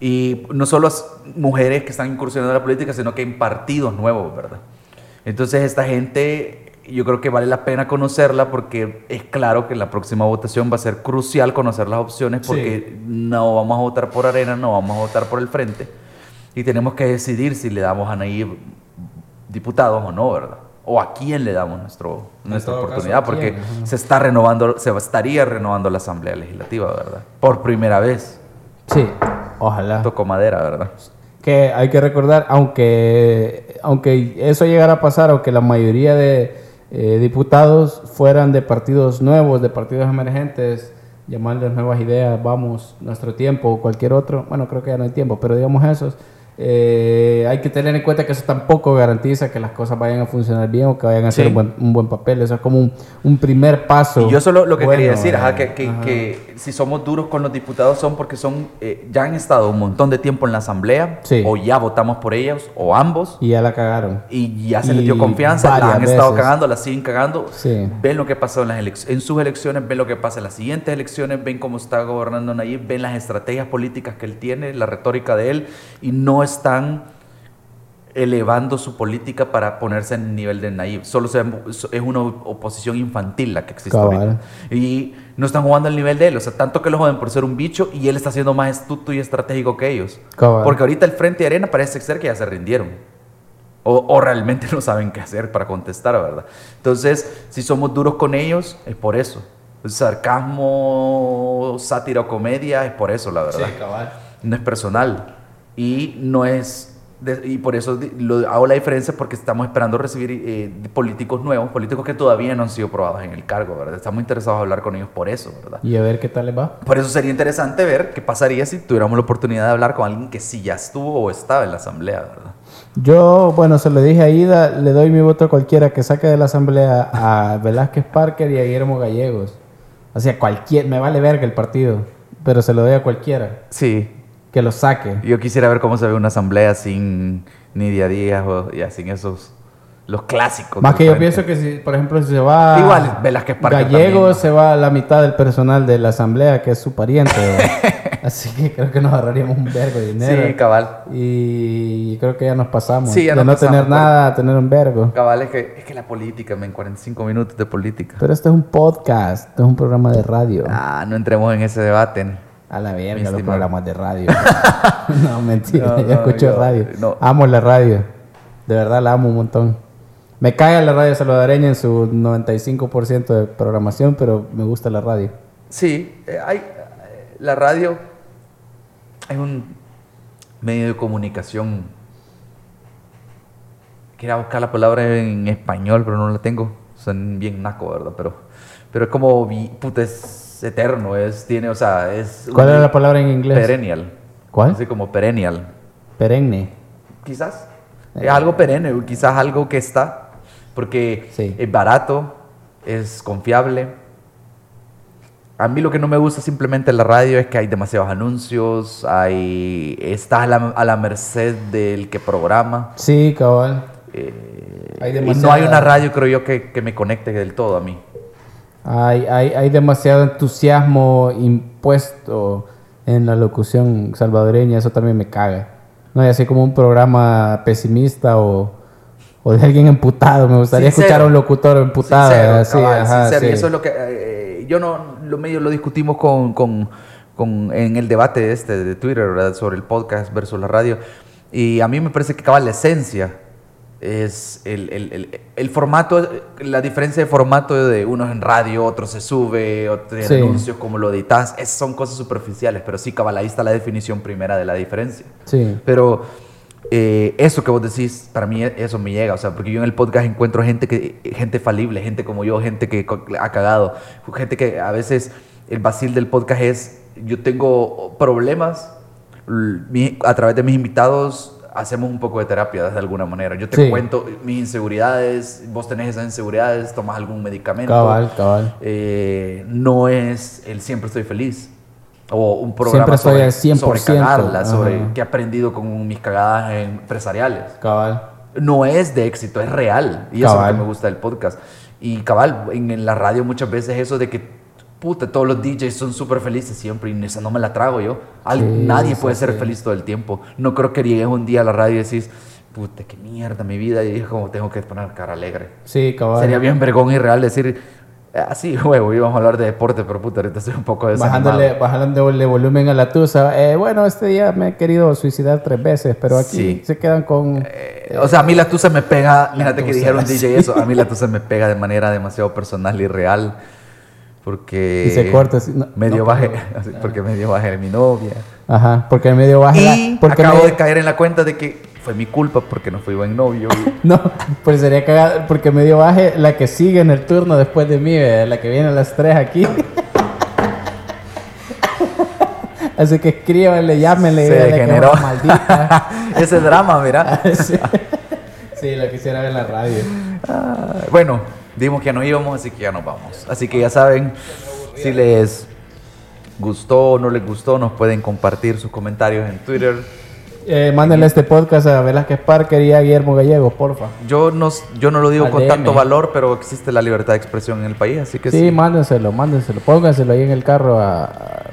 [SPEAKER 2] Y no solo mujeres que están incursionando en la política, sino que en partidos nuevos, ¿verdad? Entonces esta gente yo creo que vale la pena conocerla porque es claro que la próxima votación va a ser crucial conocer las opciones porque no vamos a votar por Arena, no vamos a votar por el Frente y tenemos que decidir si le damos a Nayib diputados o no, ¿verdad? O a quién le damos nuestro, nuestra oportunidad, porque se está renovando, se estaría renovando la Asamblea Legislativa, ¿verdad? Por primera vez.
[SPEAKER 1] Sí, ojalá.
[SPEAKER 2] Tocó madera, ¿verdad?
[SPEAKER 1] Que hay que recordar, aunque, aunque eso llegara a pasar, aunque la mayoría de, eh, diputados fueran de partidos nuevos, de partidos emergentes, llamarles nuevas ideas, vamos, nuestro tiempo o cualquier otro, bueno, creo que ya no hay tiempo, pero digamos esos, eh, hay que tener en cuenta que eso tampoco garantiza que las cosas vayan a funcionar bien o que vayan a hacer un, buen, papel. Eso es como un, primer paso.
[SPEAKER 2] Y yo solo lo que quería decir, que, que, si somos duros con los diputados son porque son eh, ya han estado un montón de tiempo en la asamblea o ya votamos por ellos o ambos.
[SPEAKER 1] Y ya la cagaron.
[SPEAKER 2] Y ya se les dio confianza, la han estado cagando, la siguen cagando. Ven lo que pasó en, las en sus elecciones, ven lo que pasa en las siguientes elecciones, ven cómo está gobernando Nayib, ven las estrategias políticas que él tiene, la retórica de él y no es están elevando su política para ponerse en nivel de naive. Solo se- es una oposición infantil la que existe ahorita. Y no están jugando al nivel de él. O sea, tanto que lo joden por ser un bicho y él está siendo más astuto y estratégico que ellos.
[SPEAKER 1] Cabal.
[SPEAKER 2] Porque ahorita el Frente de Arena parece ser que ya se rindieron. O, o realmente (laughs) no saben qué hacer para contestar, ¿verdad? Entonces, si somos duros con ellos, es por eso. Sarcasmo, sátira o comedia, es por eso, la verdad
[SPEAKER 1] cabal.
[SPEAKER 2] no es personal y no es de- y por eso lo, hago la diferencia porque estamos esperando recibir eh, políticos nuevos, políticos que todavía no han sido probados en el cargo, ¿verdad? Estamos interesados en hablar con ellos por eso, ¿verdad?
[SPEAKER 1] Y a ver qué tal les va.
[SPEAKER 2] Por eso sería interesante ver qué pasaría si tuviéramos la oportunidad de hablar con alguien que sí ya estuvo o estaba en la asamblea, ¿verdad?
[SPEAKER 1] Yo, bueno, se lo dije a Ida, le doy mi voto a cualquiera que saque de la asamblea a Velázquez Parker y a Guillermo Gallegos. O sea, cualquier, me vale verga el partido, pero se lo doy a cualquiera
[SPEAKER 2] Sí,
[SPEAKER 1] que lo saque.
[SPEAKER 2] yo quisiera ver cómo se ve una asamblea sin Nidia Díaz o ya sin esos, los clásicos.
[SPEAKER 1] Más que yo pienso que si, por ejemplo, si se va
[SPEAKER 2] Igual, Velázquez Parker
[SPEAKER 1] Gallegos,
[SPEAKER 2] también.
[SPEAKER 1] se va a la mitad del personal de la asamblea, que es su pariente. (laughs) Así que creo que nos ahorraríamos un vergo de dinero.
[SPEAKER 2] Sí, cabal.
[SPEAKER 1] Y creo que ya nos pasamos.
[SPEAKER 2] Sí, ya
[SPEAKER 1] de
[SPEAKER 2] nos
[SPEAKER 1] no
[SPEAKER 2] pasamos,
[SPEAKER 1] tener nada a tener un vergo.
[SPEAKER 2] Cabal, es que, es que la política, men, 45 minutos de política.
[SPEAKER 1] Pero esto es un podcast, esto es un programa de radio.
[SPEAKER 2] Ah, no entremos en ese debate.
[SPEAKER 1] A la verga los
[SPEAKER 2] estimado.
[SPEAKER 1] programas de radio. (laughs) no, mentira,
[SPEAKER 2] No,
[SPEAKER 1] yo
[SPEAKER 2] no,
[SPEAKER 1] escucho
[SPEAKER 2] yo-
[SPEAKER 1] radio.
[SPEAKER 2] no.
[SPEAKER 1] Amo la radio. De verdad la amo un montón. Me cae la radio salvadoreña en su 95% de programación, pero me gusta la radio.
[SPEAKER 2] Sí, eh, hay, eh, la radio es un medio de comunicación. Quería buscar la palabra en español, pero no la tengo. Son bien naco, ¿verdad? Pero, pero es como, puta, es eterno, es, tiene, o sea, es...
[SPEAKER 1] ¿Cuál
[SPEAKER 2] un-
[SPEAKER 1] era la palabra en inglés?
[SPEAKER 2] Perennial.
[SPEAKER 1] ¿Cuál?
[SPEAKER 2] Así como perennial.
[SPEAKER 1] Perenne.
[SPEAKER 2] Quizás.
[SPEAKER 1] Eh.
[SPEAKER 2] Es algo perenne, quizás algo que está, porque
[SPEAKER 1] Sí.
[SPEAKER 2] es barato, es confiable. A mí lo que no me gusta simplemente en la radio es que hay demasiados anuncios, hay, estás a la, a la merced del que programa.
[SPEAKER 1] Sí, cabal.
[SPEAKER 2] eh,
[SPEAKER 1] Hay
[SPEAKER 2] y no hay una radio, creo yo, que, que me conecte del todo a mí.
[SPEAKER 1] Hay, hay, hay demasiado entusiasmo impuesto en la locución salvadoreña, eso también me caga. No hay así como un programa pesimista o, o de alguien emputado. Me gustaría
[SPEAKER 2] Sincero.
[SPEAKER 1] escuchar a un locutor emputado.
[SPEAKER 2] Sincero,
[SPEAKER 1] así,
[SPEAKER 2] cabal,
[SPEAKER 1] ajá,
[SPEAKER 2] sincero. Y
[SPEAKER 1] sí.
[SPEAKER 2] eso es lo que eh, yo no lo medio lo discutimos con, con- con- en el debate este de Twitter ¿verdad? sobre el podcast versus la radio. Y a mí me parece que cabal la esencia es el, el- el- el formato, la diferencia de formato de unos en radio, otros se sube, otros
[SPEAKER 1] Sí.
[SPEAKER 2] anuncios, como lo editas, es- son cosas superficiales, pero sí, cabal, ahí está la definición primera de la diferencia.
[SPEAKER 1] Sí.
[SPEAKER 2] Pero eh, eso que vos decís, para mí eso me llega, o sea, porque yo en el podcast encuentro gente que gente falible, gente como yo, gente que ha cagado, gente que a veces el vacil del podcast es yo tengo problemas a través de mis invitados hacemos un poco de terapia de alguna manera. Yo te
[SPEAKER 1] Sí.
[SPEAKER 2] cuento mis inseguridades, vos tenés esas inseguridades, tomas algún medicamento.
[SPEAKER 1] Cabal, cabal.
[SPEAKER 2] Eh, no es el siempre estoy feliz. O un programa sobre,
[SPEAKER 1] al 100%,
[SPEAKER 2] sobre cagarla, sobre qué he aprendido con mis cagadas empresariales.
[SPEAKER 1] Cabal.
[SPEAKER 2] No es de éxito, es real. Y eso es lo
[SPEAKER 1] Cabal.
[SPEAKER 2] que me gusta del podcast. Y cabal, en, en la radio muchas veces eso de que, puta, todos los DJs son súper felices siempre y esa no me la trago yo. Al-
[SPEAKER 1] Sí,
[SPEAKER 2] nadie puede ser
[SPEAKER 1] sí.
[SPEAKER 2] feliz todo el tiempo. No creo que llegues un día a la radio y decís, puta, qué mierda mi vida. Y es como, tengo que poner cara alegre.
[SPEAKER 1] Sí, cabal.
[SPEAKER 2] Sería bien vergón y real decir, así, (laughs) huevo, íbamos a hablar de deporte, pero puta, ahorita estoy un poco desanimado.
[SPEAKER 1] Bajándole, bajándole volumen a la tusa. Eh, bueno, este día me he querido suicidar tres veces, pero aquí
[SPEAKER 2] Sí.
[SPEAKER 1] se quedan con...
[SPEAKER 2] Eh, o sea, a mí la tusa me pega, que
[SPEAKER 1] tusa,
[SPEAKER 2] dijeron
[SPEAKER 1] sí.
[SPEAKER 2] DJ eso, a mí la tusa me (laughs) pega de manera demasiado personal y real, porque...
[SPEAKER 1] Y se corta así, no,
[SPEAKER 2] medio
[SPEAKER 1] no,
[SPEAKER 2] baje, así, (laughs) porque medio baje de mi novia.
[SPEAKER 1] Ajá, porque medio baja... la-
[SPEAKER 2] Y
[SPEAKER 1] porque
[SPEAKER 2] acabo
[SPEAKER 1] me-
[SPEAKER 2] de caer en la cuenta de que fue mi culpa porque no fui buen novio. (laughs)
[SPEAKER 1] No, pues sería cagado, porque medio baje la que sigue en el turno después de mí, ¿verdad? la que viene a las 3 aquí. (laughs) Así que escríbanle, llámenle,
[SPEAKER 2] Se
[SPEAKER 1] que
[SPEAKER 2] degeneró.
[SPEAKER 1] maldita.
[SPEAKER 2] Ese drama, mira.
[SPEAKER 1] sí. Sí, lo quisiera ver en la radio.
[SPEAKER 2] Ah, bueno, dimos que no íbamos, así que ya nos vamos. Así que ya saben, si les gustó o no les gustó, nos pueden compartir sus comentarios en Twitter.
[SPEAKER 1] Eh, mándenle este podcast a Velázquez Parker y a Guillermo Gallegos, porfa.
[SPEAKER 2] Yo no, yo no lo digo
[SPEAKER 1] Al
[SPEAKER 2] con
[SPEAKER 1] DM.
[SPEAKER 2] tanto valor, pero existe la libertad de expresión en el país, así que
[SPEAKER 1] Sí,
[SPEAKER 2] sí.
[SPEAKER 1] mándenselo, mándenselo. Pónganselo ahí en el carro a- a-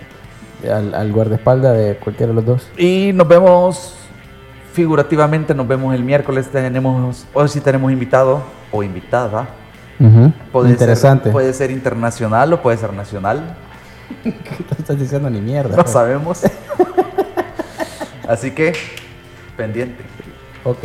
[SPEAKER 1] al, al guardaespaldas de cualquiera de los dos.
[SPEAKER 2] Y nos vemos figurativamente nos vemos el miércoles. Tenemos, hoy sí tenemos invitado o invitada.
[SPEAKER 1] Puede Interesante.
[SPEAKER 2] Ser, puede ser internacional o puede ser nacional. (laughs)
[SPEAKER 1] ¿Qué estás diciendo ni mierda?
[SPEAKER 2] No sabemos. (laughs) Así que, pendiente.
[SPEAKER 1] Ok.